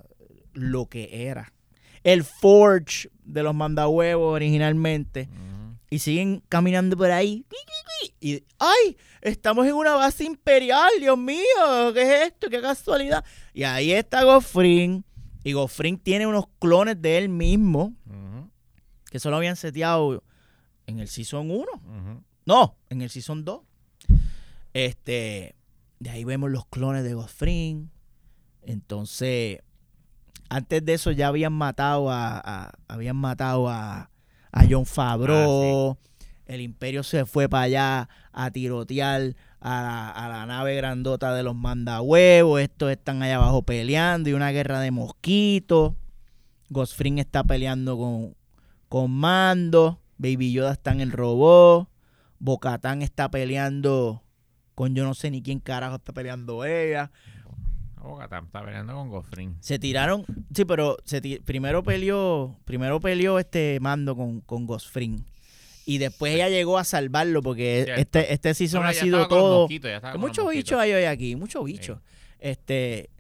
lo que era. El Forge de los mandahuevos originalmente. Y siguen caminando por ahí. Y, ¡ay! Estamos en una base imperial, Dios mío. ¿Qué es esto? ¡Qué casualidad! Y ahí está Gofrin. Y Gofrin tiene unos clones de él mismo. Que solo habían seteado en el Season 1. Ujú. No, en el Season 2. Este. De ahí vemos los clones de Gofrin. Entonces. Antes de eso ya habían matado a. a- habían matado a. A John Favreau. El imperio se fue para allá a tirotear a la, a la nave grandota de los mandahuevos. Estos están allá abajo peleando y una guerra de mosquitos. Gosfring está peleando con, con Mando. Baby Yoda está en el robot. Bocatán está peleando con yo no sé ni quién carajo está peleando ella. Boca está peleando con Gofrin. Se tiraron, sí, pero se primero peleó, primero peleó este mando con, con. Y después ella llegó a salvarlo porque Cierto. este, este season ha sido todo. Muchos bichos hay hoy aquí, muchos bichos. Este,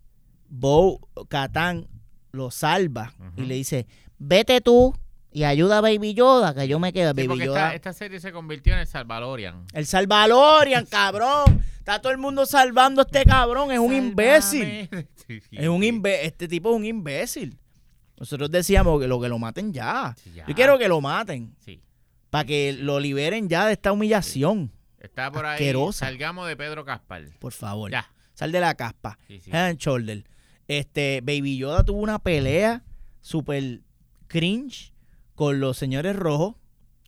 Bo Katan lo salva y le dice, vete tú y ayuda a Baby Yoda, que yo me quedo. Sí, Baby porque Yoda. esta, esta serie se convirtió en el Salvalorian. El Salvalorian, cabrón. Está todo el mundo salvando a este cabrón. Es un imbécil. Sálvame. Sí, sí, Es un imbécil. Este tipo es un imbécil. Nosotros decíamos que lo que lo maten ya. Yo quiero que lo maten. Sí. Para que lo liberen ya de esta humillación. Está por ahí. Asquerosa. Salgamos de Pedro Caspar. Por favor. Ya. Sal de la caspa. Sí, sí. Head and shoulder. Este, Baby Yoda tuvo una pelea super cringe con los señores rojos.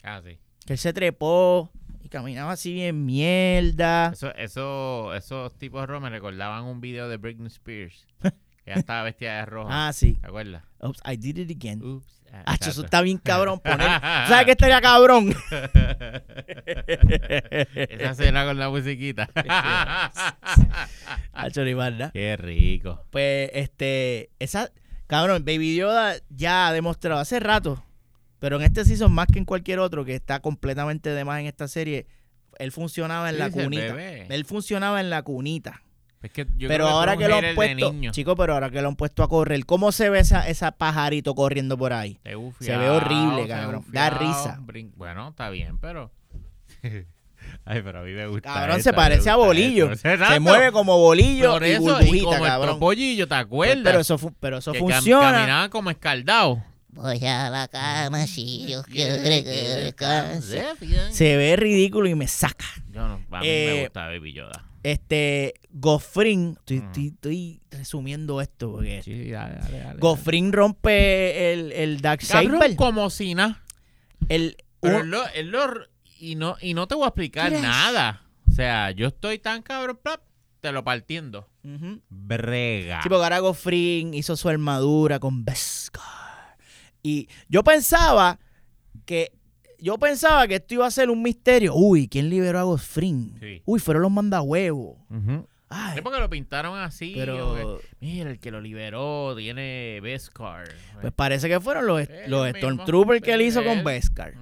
Ah, sí. Que él se trepó y caminaba así bien mierda. Eso, eso, esos tipos de rojo me recordaban un video de Britney Spears. que ella estaba vestida de rojo. Ah, sí. ¿Te acuerdas? Oops, I did it again. Ups. Ah, Ah, eso está bien cabrón poner. ¿Sabes qué estaría cabrón? Esa cena con la musiquita. Hacho, ni más nada. Qué rico. Pues, este, esa, cabrón, Baby Yoda ya ha demostrado hace rato, pero en este season más que en cualquier otro, que está completamente de más en esta serie, él funcionaba en Sí, la el cunita. bebé. Él funcionaba en la cunita. Es que yo pero creo ahora que un lo han de puesto, niño. chicos, pero ahora que lo han puesto a correr, ¿cómo se ve esa, esa pajarito corriendo por ahí? Se ve horrible, cabrón. Da risa. brin- Bueno, está bien, pero Ay, pero a mí me gusta. Cabrón, esta, se parece a Bolillo. esto. Se mueve como bolillo Por y eso, y burbujita, como el cabrón. topollillo, ¿te acuerdas? Pero eso, fu- pero eso Que cam- funciona. caminaban como escaldado. Voy a la cama si Dios quiere que descanse. Se ve ridículo y me saca. Yo no, a mí Eh, me gusta Baby Yoda. Este, Gofrin, estoy, Mm. estoy- estoy resumiendo esto porque Sí, dale, dale, dale. Gofrin rompe el, el Dark Cabrón, Saber. como si nada. El, Pero él lo, él lo- y no y no te voy a explicar Crash. nada. O sea, yo estoy tan cabrón, plap, te lo partiendo. Ujú. Brega. Sí, porque ahora Gofrin hizo su armadura con Beskar. Y yo pensaba que. Yo pensaba que esto iba a ser un misterio. Uy, ¿quién liberó a Gofrin? Sí. Uy, fueron los mandahuevos. Ujú. Ay, Es porque lo pintaron así. pero. que, Mira, el que lo liberó tiene Beskar. Pues parece que fueron los, los Stormtroopers que él hizo con. Beskar.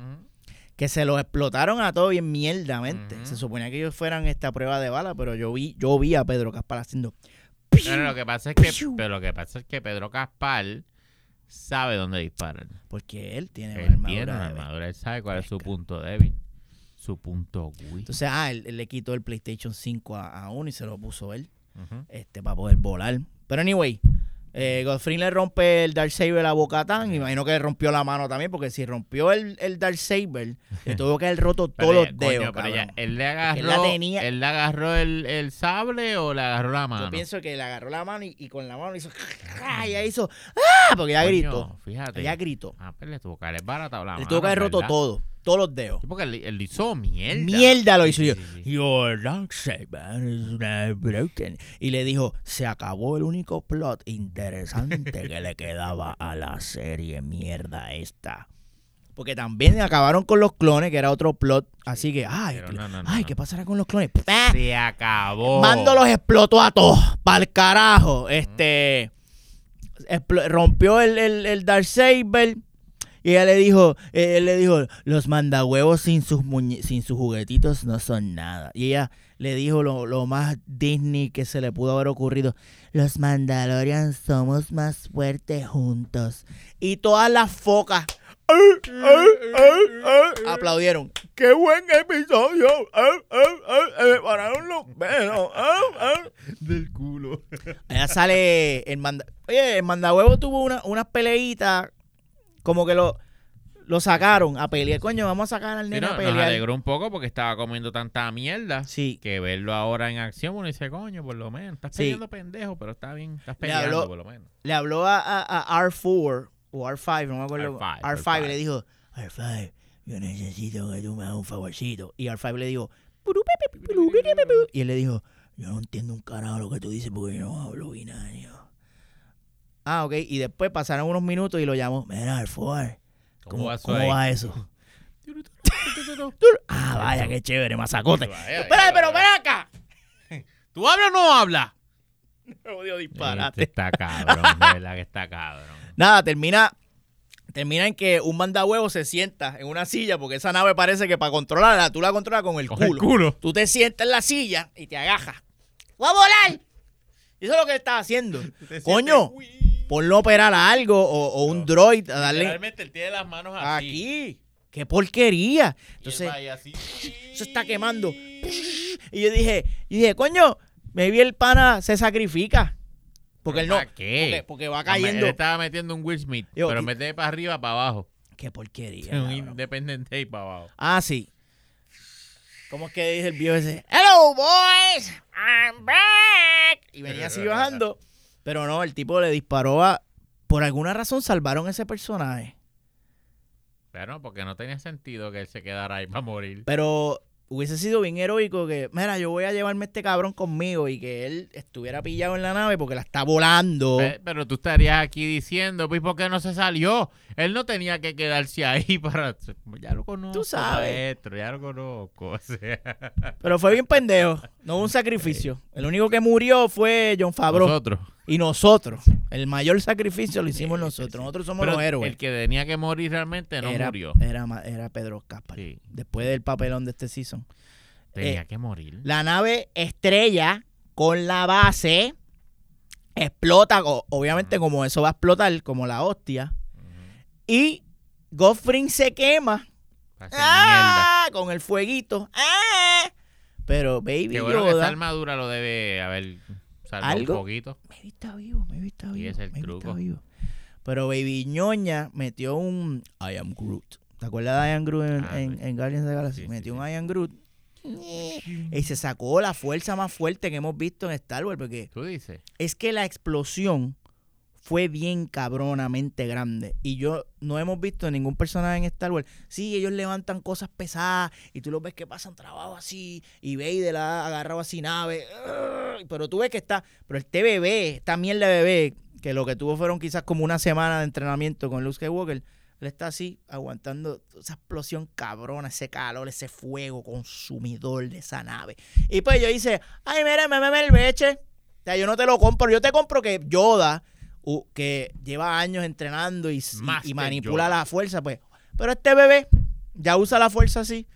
Que se los explotaron a todos bien mierdamente. Ujú. Se suponía que ellos fueran esta prueba de bala, pero yo vi, yo vi a Pedro Caspar haciendo. Pero lo que pasa es que, pero lo que pasa es que Pedro Caspar sabe dónde disparar. Porque él tiene Él armadura. tiene una armadura, él sabe cuál es su punto débil. Su punto weak. Entonces, ah, él, él le quitó el PlayStation 5 a, a uno y se lo puso él. Este, para poder volar. Pero anyway, eh, Godfrey le rompe el Darksaber a Bocatán. Imagino que le rompió la mano también, porque si rompió el, el Darksaber, le tuvo que haber roto Pero todos los dedos. coño, pero él le él agarró, la tenía- él le agarró el, el sable o le agarró la mano. Yo pienso que le agarró la mano y, y con la mano hizo. Y ella hizo. ¡Ah! Porque Coño, gritó. Fíjate. Ella gritó. Ah, pues le tuvo que haber baratado la Le mano, tuvo que haber roto ¿verdad? todo. Todos los dedos. Sí, porque él, él hizo mierda. Mierda lo hizo Sí, yo. sí. Your is broken. Y le dijo, se acabó el único plot interesante que le quedaba a la serie mierda esta. Porque también acabaron con los clones, que era otro plot. Así que, ay, Pero cl- no, no, no, ay, no. ¿qué pasará con los clones? Se acabó. Mando los explotó a todos. Para el carajo. Este. rompió el, el, el Darksaber. Y ella le dijo, eh, él le dijo, los mandahuevos sin sus muñe- sin sus juguetitos no son nada. Y ella le dijo lo, lo más Disney que se le pudo haber ocurrido. Los Mandalorians somos más fuertes juntos. Y todas las focas aplaudieron. ¡Qué buen episodio! Me pararon los pelos. del culo. Allá sale el manda... Oye, el mandahuevo tuvo una, unas peleitas como que lo, lo sacaron a pelear. Coño, vamos a sacar al Sí, nene no, a nos pelear. alegró un poco porque estaba comiendo tanta mierda. Sí. Que verlo ahora en acción, uno dice, coño, por lo menos. Estás Sí. peleando pendejo, pero está bien. Estás Le peleando, habló- por lo menos. Le habló a, a- a R4 o R5, no me acuerdo. R5, R5, y R5. le dijo, R5, yo necesito que tú me hagas un favorcito. Y R5 le dijo, y él le dijo, yo no entiendo un carajo lo que tú dices porque yo no hablo binario. Ah, ok. Y después pasaron unos minutos y lo llamó, mira, R4, ¿cómo, va eso cómo va eso? Ah, vaya, qué chévere, mazacote. Vaya, Espera, pero ven acá. ¿Tú hablas o no hablas? Odio Este disparate. está cabrón, de verdad que está cabrón. Nada, termina termina en que un mandahuevo se sienta en una silla porque esa nave parece que para controlarla tú la controlas con el Con culo. el culo. Tú te sientas en la silla y te agajas. ¡Voy a volar! Y eso es lo que él está haciendo. Coño, ponlo a operar a algo o, o un droid a darle Realmente él tiene las manos así. aquí. ¡Qué porquería! Entonces, así. eso está quemando. Y yo dije, y dije, coño, me vi el pana se sacrifica. Porque él no. ¿Para qué? Porque, porque va cayendo. Él estaba metiendo un Will Smith, Yo, pero y- de para arriba, para abajo. Qué porquería. un. Independent Day para abajo. Ah, sí. ¿Cómo es que dice el viejo ese? Hello, boys. I'm back. Y venía así bajando. Pero no, el tipo le disparó a... Por alguna razón salvaron a ese personaje. Pero porque no tenía sentido que él se quedara ahí para morir. Pero hubiese sido bien heroico que, mira, yo voy a llevarme a este cabrón conmigo y que él estuviera pillado en la nave porque la está volando. Pe- Pero tú estarías aquí diciendo, pues, ¿por qué no se salió? Él no tenía que quedarse ahí para... Ya lo conozco, Tú sabes. maestro, ya lo conozco. O sea, Pero fue bien pendejo. No hubo un sacrificio. El único que murió fue John Favreau. nosotros. Y nosotros. El mayor sacrificio lo hicimos nosotros. Nosotros somos Pero los héroes. el que tenía que morir realmente no era, murió. Era, era Pedro Caspar. Sí, Después del papelón de este season. tenía eh, que morir. La nave estrella con la base explota, obviamente como eso va a explotar, como la hostia. Y Godfrey se quema. ¡Ah! Con el fueguito. ¡Ah! Pero Baby Qué bueno que esa Yoda. armadura lo debe haber salvado un ¿Algo? poquito. Maybe está vivo, maybe está vivo. ese es el maybe truco. está vivo. Pero Baby Ñoña metió un I am Groot. ¿Te acuerdas de I am Groot en, Ah, en- Guardians of the Galaxy? Sí, sí, metió sí. un I am Groot. Y se sacó la fuerza más fuerte que hemos visto en Star Wars. Porque Tú dices. es que la explosión fue bien cabronamente grande. Y yo no hemos visto ningún personaje en Star Wars. Sí, ellos levantan cosas pesadas y tú los ves que pasan trabajo así. Y Vader la ha agarrado así nave. Pero tú ves que está. Pero este bebé, esta mierda bebé, que lo que tuvo fueron quizás como una semana de entrenamiento con Luke Skywalker. Él está así, aguantando esa explosión cabrona, ese calor, ese fuego consumidor de esa nave. Y pues yo hice, ay, mira, me el beche. O sea, yo no te lo compro. Yo te compro que Yoda, que lleva años entrenando y, y- y Master manipula la fuerza, pues. Pero este bebé ya usa la fuerza así.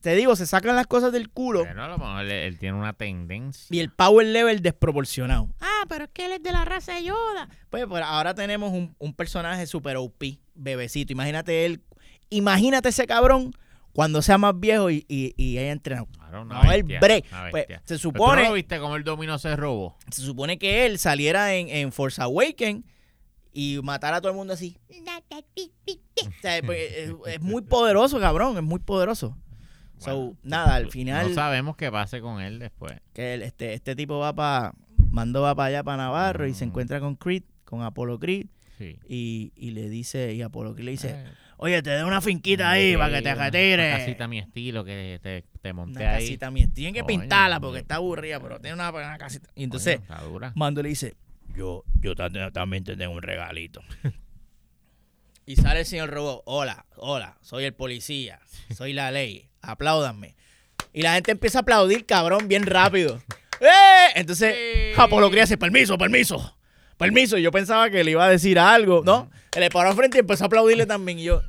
Te digo, se sacan las cosas del culo Bueno, a lo mejor él, él tiene una tendencia. y el power level desproporcionado. Ah, pero es que él es de la raza de Yoda. Pues, pues, ahora tenemos un, un personaje super OP, bebecito. Imagínate él, imagínate ese cabrón cuando sea más viejo y, y, y haya entrenado. Claro, No, break. Pues, se Pero tú supone, no lo viste como el dominó se robó? se supone que él saliera en, en Force Awakens y matara a todo el mundo así. O sea, pues, es, es muy poderoso, cabrón, es muy poderoso. So, nada, al final No sabemos qué pase con él después. que este, este tipo va para, Mando va para allá, para Navarro, y se Mm. encuentra con Creed, con Apolo Creed, Sí. y, y le dice, y Apolo Creed le dice, Eh, oye, te doy una finquita ahí para que te retires. Una casita a mi estilo que te, te monté Una ahí. casita mía. Tienen que Coño, pintarla porque está aburrida, pero tiene una, una casita. Y entonces. Mando le dice, Yo, yo ta- también te tengo un regalito. y sale el señor robot, hola, hola, soy el policía, soy la ley, apláudanme. Y la gente empieza a aplaudir, cabrón, bien rápido. ¡Eh! Entonces, Sí. Apolo dice, permiso, permiso, permiso. Yo pensaba que le iba a decir algo, ¿no? Él le paró frente y empezó a aplaudirle también. Y yo,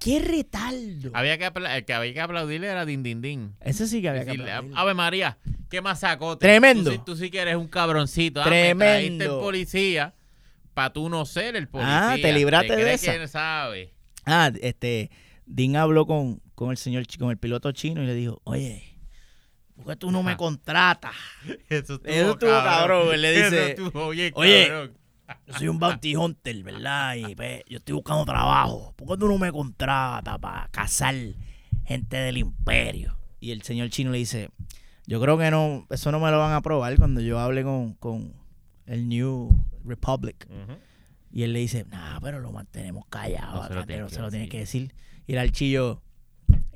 ¡qué retardo! Había que el que había que aplaudirle era Din Din Din. Ese sí que había que aplaudirle. Ave María, qué masacote. Tremendo. Tú, sí- tú sí que eres un cabroncito. Ah, Tremendo. me trajiste el policía para tú no ser el policía. Ah, te libraste de crees esa. que sabe? Ah, este, Dean habló con, con el señor, con el piloto chino y le dijo, oye, ¿por qué tú no me contratas? Eso estuvo, Eso estuvo cabrón, él le dice, Eso estuvo bien "Oye, cabrón. Yo soy un bounty hunter, ¿verdad? Y pues, yo estoy buscando trabajo. ¿Por qué tú no me contratas para cazar gente del imperio? Y el señor chino le dice, yo creo que no, eso no me lo van a aprobar cuando yo hable con, con el New Republic. Y él le dice, nah, pero lo mantenemos callado. No se lo no que se lo decir". que decir. Y el archillo,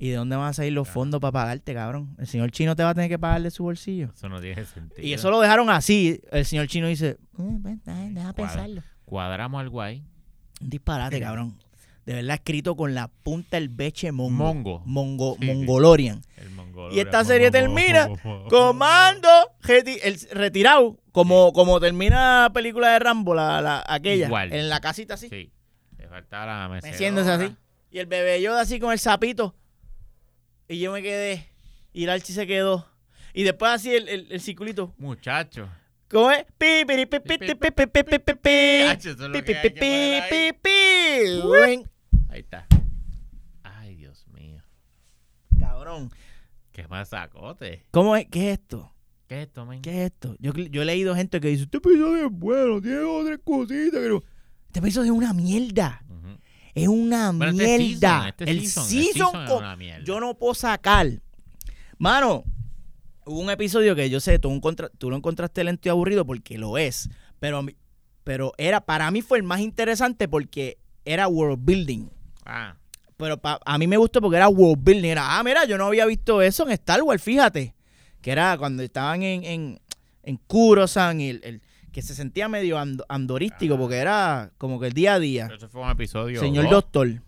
¿y de dónde van a salir los fondos para pagarte, cabrón? El señor chino te va a tener que pagar de su bolsillo. Eso no tiene sentido. Y eso lo dejaron así. El señor chino dice, Eh, ven, deja, deja pensarlo. Cuadramos algo ahí. un disparate, cabrón. De verdad escrito con la punta del beche mongo. Mongo. Mongo, Sí, sí. Mongolorian. El. Y esta serie termina Comando reti- el- retirado. Como, como termina la película de Rambo, la, la- aquella. Igual. En la casita así. Sí. Le faltaba la mecedora. meciéndose así. Y el bebé Yoda así con el sapito. Y yo me quedé. Y el se quedó. Y después así el, el, el circulito. Muchacho. ¿Cómo es? Pi, pi, pi, pi, pi, pi, pi, pi, pi, pi. Pi, ahí. pi, pi, pi. Ahí está. Ay, Dios mío. Cabrón. Qué masacote. ¿Cómo es? ¿Qué es esto? ¿Qué es esto, men? ¿Qué es esto? Yo, yo he leído gente que dice, este episodio es bueno, tiene otras cositas. Pero... Este episodio es una mierda. Es una este mierda. season, este el season, el season, season es co- una mierda. yo no puedo sacar. Mano, hubo un episodio que yo sé, tú, encontra- tú lo encontraste lento y aburrido porque lo es. Pero, a mí- pero era, para mí fue el más interesante porque era world building. Ah, Pero pa- a mí me gustó porque era world building. Era, ah, mira, yo no había visto eso en Star Wars, fíjate. Que era cuando estaban en, en, en Kurosan y el, el- que se sentía medio ando- andorístico porque era como que el día a día. pero eso fue un episodio Señor dos. Doctor.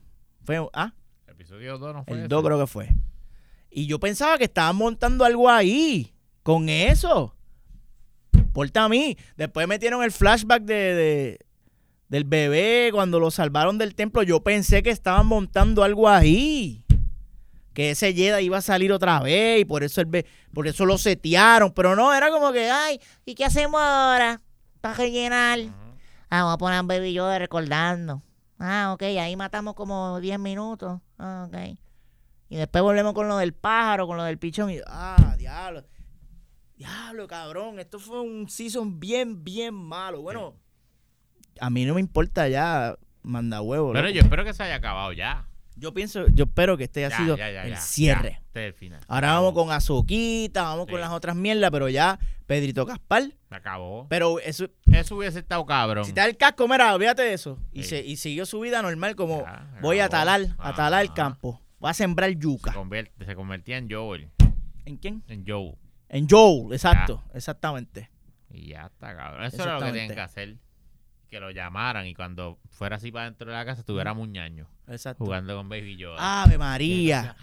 Fue, ah, Episodio 2 no fue el ese? 2 creo que fue. Y yo pensaba que estaban montando algo ahí. Con eso. Porta a mí. Después metieron el flashback de, de- del bebé cuando lo salvaron del templo. Yo pensé que estaban montando algo ahí. Que ese Jedi iba a salir otra vez y por eso el por eso lo setearon. Pero no, era como que, ay, ¿Y qué hacemos ahora? Para rellenar. Ah, vamos a poner a Baby Yoda recordando. Ah, ok, ahí matamos como 10 minutos. Ah, ok. Y después volvemos con lo del pájaro, con lo del pichón. Y, Ah, diablo. Diablo, cabrón. Esto fue un season bien, bien malo. Bueno, a mí no me importa ya manda huevo. Pero loco. yo espero que se haya acabado ya. Yo pienso, yo espero que este haya Ya, sido ya, ya, el cierre. Este es el final. Ahora vamos con Azuquita, vamos con las otras mierdas, pero ya Pedrito Caspar. Se acabó. Pero eso, Eso hubiese estado cabrón. si te da el casco, mira, olvídate de eso. Y, se, y siguió su vida normal como Ya, se voy a talar, a talar el campo. Voy a sembrar Se, yuca. convierte- se convertía en Joel. ¿En quién? En Joe. En Joel, exacto, exactamente. Y ya está, cabrón. Eso era lo que tenían que hacer. Que lo llamaran y cuando fuera así para dentro de la casa estuviera muñaño. Exacto. Jugando con Baby Yoda. Ave María.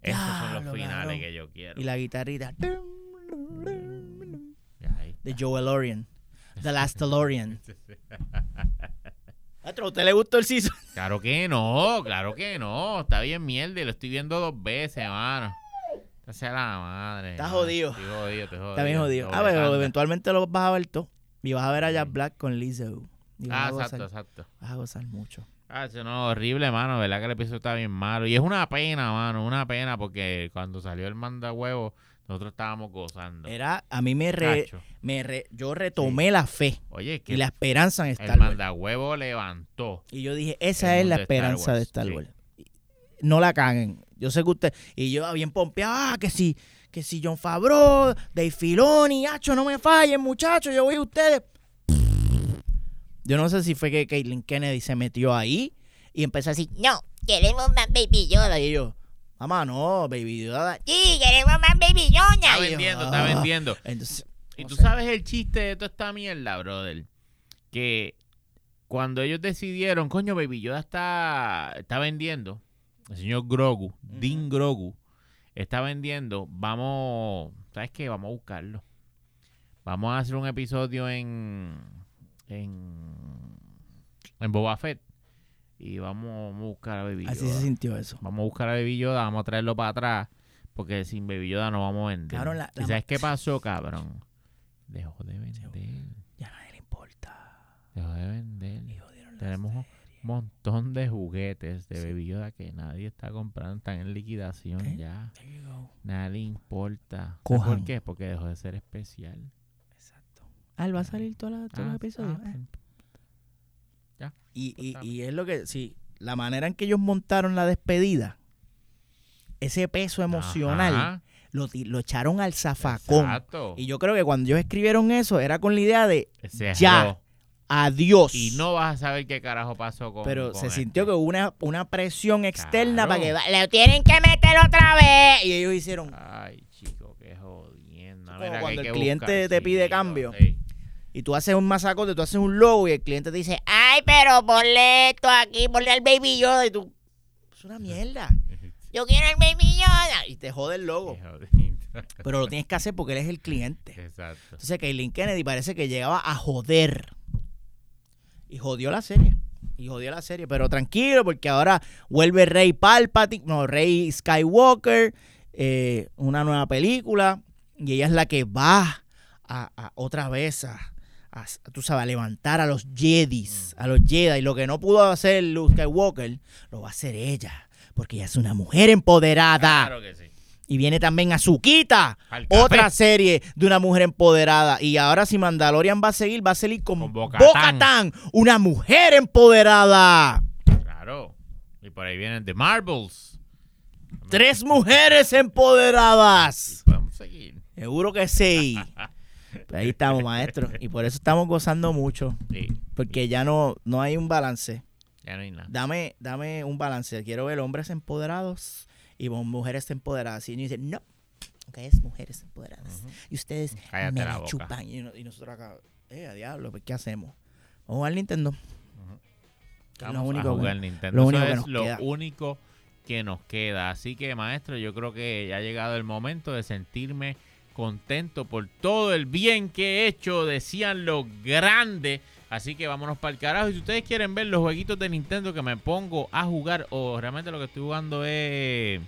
Esos son los finales cabrón. que yo quiero. Y la guitarrita. De está. Joel Orion. The Last DeLorean. ¿a usted le gustó el season? Claro que no, claro que no. Está bien mierda y lo estoy viendo dos veces, hermano. Sea la madre. Está jodido. Estoy jodido, estoy jodido. Está bien jodido. Ah, pero tanda. eventualmente lo vas a ver todo. Y vas a ver a Jack Black con Lizzo. Y vas, Ah, a gozar, exacto, exacto. vas a gozar mucho. Ah, eso no, horrible, mano. ¿Verdad que el episodio está bien malo? Y es una pena, mano. Una pena porque cuando salió el manda huevo, nosotros estábamos gozando. Era, a mí me, re- me re- yo retomé la fe Oye, que y la esperanza en el Star Wars. manda huevo levantó. Y yo dije, esa el es la mundo de Star esperanza de Wars, Star sí. Wars. No la caguen. Yo sé que usted. Y yo bien pompeado, ah, que si, que si John Favreau, Dave Filoni, hacho, no me fallen, muchachos, yo voy a ustedes. Yo no sé si fue que Caitlyn Kennedy se metió ahí y empezó así. No, queremos más Baby Yoda. Y yo, mamá, no, baby Yoda. Sí, queremos más Baby Yoda. Está vendiendo, ah. está vendiendo. Entonces, Y tú sé. sabes el chiste de toda esta mierda, brother. Que cuando ellos decidieron, coño, Baby Yoda está, está vendiendo. El señor Grogu, Dean Grogu, está vendiendo. Vamos, ¿sabes qué? Vamos a buscarlo. Vamos a hacer un episodio en, en, en Boba Fett. Y vamos, vamos a buscar a Baby así Yoda. se sintió eso. Vamos a buscar a Baby Yoda, vamos a traerlo para atrás. Porque sin Baby Yoda no vamos a vender. La- ¿Y sabes qué pasó, cabrón? Dejó de vender. Ya a nadie le importa. Dejó de vender. Y Tenemos. Montón de juguetes de Sí. Baby Yoda que nadie está comprando. Están en liquidación ya. Nadie importa. ¿Sabes Cojan. ¿Por qué? Porque dejó de ser especial. Exacto. Ah, él va a salir todos los Ah, episodios. ah, Eh. Ya. Y, y, Cortamos. y es lo que, sí, la manera en que ellos montaron la despedida, ese peso emocional, Ajá, lo, ti- lo echaron al zafacón. Exacto. Y yo creo que cuando ellos escribieron eso, era con la idea de ya. Adiós. Y no vas a saber qué carajo pasó con Pero con se este. sintió que hubo una, una presión externa Claro. para que le tienen que meter otra vez. Y ellos hicieron. Ay, chico, qué jodienda. Como Mira, cuando el que cliente buscar, te pide sí, cambio. sí. Y tú haces un masacote, tú haces un logo y el cliente te dice, Ay, pero ponle esto aquí, ponle al Baby Yoda. y tú, es una mierda. Yo quiero el Baby Yoda. Y te jode el logo. Pero lo tienes que hacer porque él es el cliente. Exacto. Entonces, Kaylin Kennedy parece que llegaba a joder. Y jodió la serie. Y jodió la serie. Pero tranquilo, porque ahora vuelve Rey Palpatine, no, Rey Skywalker, eh, una nueva película. Y ella es la que va a, a otra vez a, tú sabes, a levantar a los Jedis, a los Jedi. Y lo que no pudo hacer Luke Skywalker, lo va a hacer ella. Porque ella es una mujer empoderada. Claro que sí. Y viene también Azuquita, otra serie de una mujer empoderada. Y ahora si Mandalorian va a seguir, va a seguir con, Con. Bo-Katan, una mujer empoderada. Claro. Y por ahí vienen The Marbles. Tres mujeres empoderadas. Podemos seguir. Seguro que sí. Ahí estamos, maestro. Y por eso estamos gozando mucho. Sí. Porque ya no, no hay un balance. Ya no hay nada. Dame, dame un balance. Quiero ver hombres empoderados y mujeres empoderadas. Y uno dice, no. Ustedes, mujeres empoderadas. Y ustedes Cállate me la la boca. chupan. Y, no- y nosotros acá, eh, a diablo, pues, ¿qué hacemos? Vamos a jugar Nintendo. Lo a único jugar que- Nintendo. lo Eso que es nos lo queda. único que nos queda. Así que, maestro, yo creo que ya ha llegado el momento de sentirme contento por todo el bien que he hecho. Decían lo grande. Así que vámonos para el carajo. Y si ustedes quieren ver los jueguitos de Nintendo que me pongo a jugar, o realmente lo que estoy jugando es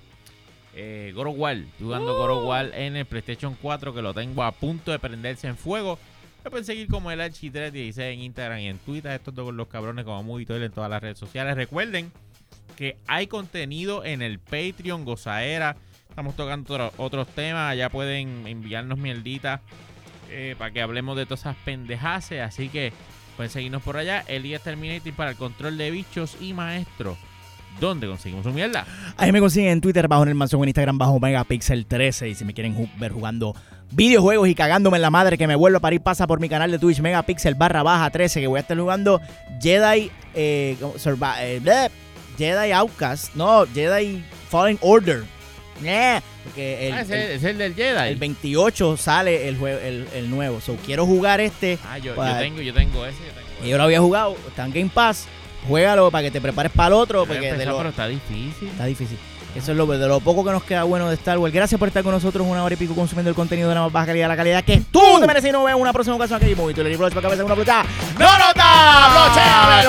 eh, God of War. Estoy jugando God of War en el PlayStation 4, que lo tengo a punto de prenderse en fuego. Me pueden seguir como el Archi316 en Instagram y en Twitter. Estos dos los cabrones como Movie Toilet en todas las redes sociales. Recuerden que hay contenido en el Patreon, Gozaera. Estamos tocando otro- otros temas. Ya pueden enviarnos mierditas eh, para que hablemos de todas esas pendejaces. Así que pueden seguirnos por allá. Elías Terminator para el control de bichos y maestro. ¿Dónde conseguimos su mierda? Ahí me consiguen en Twitter bajo en el mansión, en Instagram bajo Megapixel 13. Y si me quieren ver jugando videojuegos y cagándome en la madre que me vuelvo a parir, pasa por mi canal de Twitch Megapixel barra baja 13. Que voy a estar jugando Jedi, eh, eh, Jedi Outcast. No, Jedi Fallen Order. Porque ah, el, es, el, del Jedi. El 28 sale el, juego, el, nuevo. So, quiero jugar este. Ah, yo, yo, tengo, yo tengo ese. Yo, yo lo había jugado. Está en Game Pass. Juégalo para que te prepares para el otro. Pero está difícil. Está difícil. Eso es lo, de lo poco que nos queda bueno de Star Wars. Gracias por estar con nosotros una hora y pico consumiendo el contenido de la más baja calidad, la calidad que tú uh. te mereces y nos vemos en una próxima ocasión aquí. Muy Tuler y Broch, para cabeza una bruta. ¡No nota! Ah,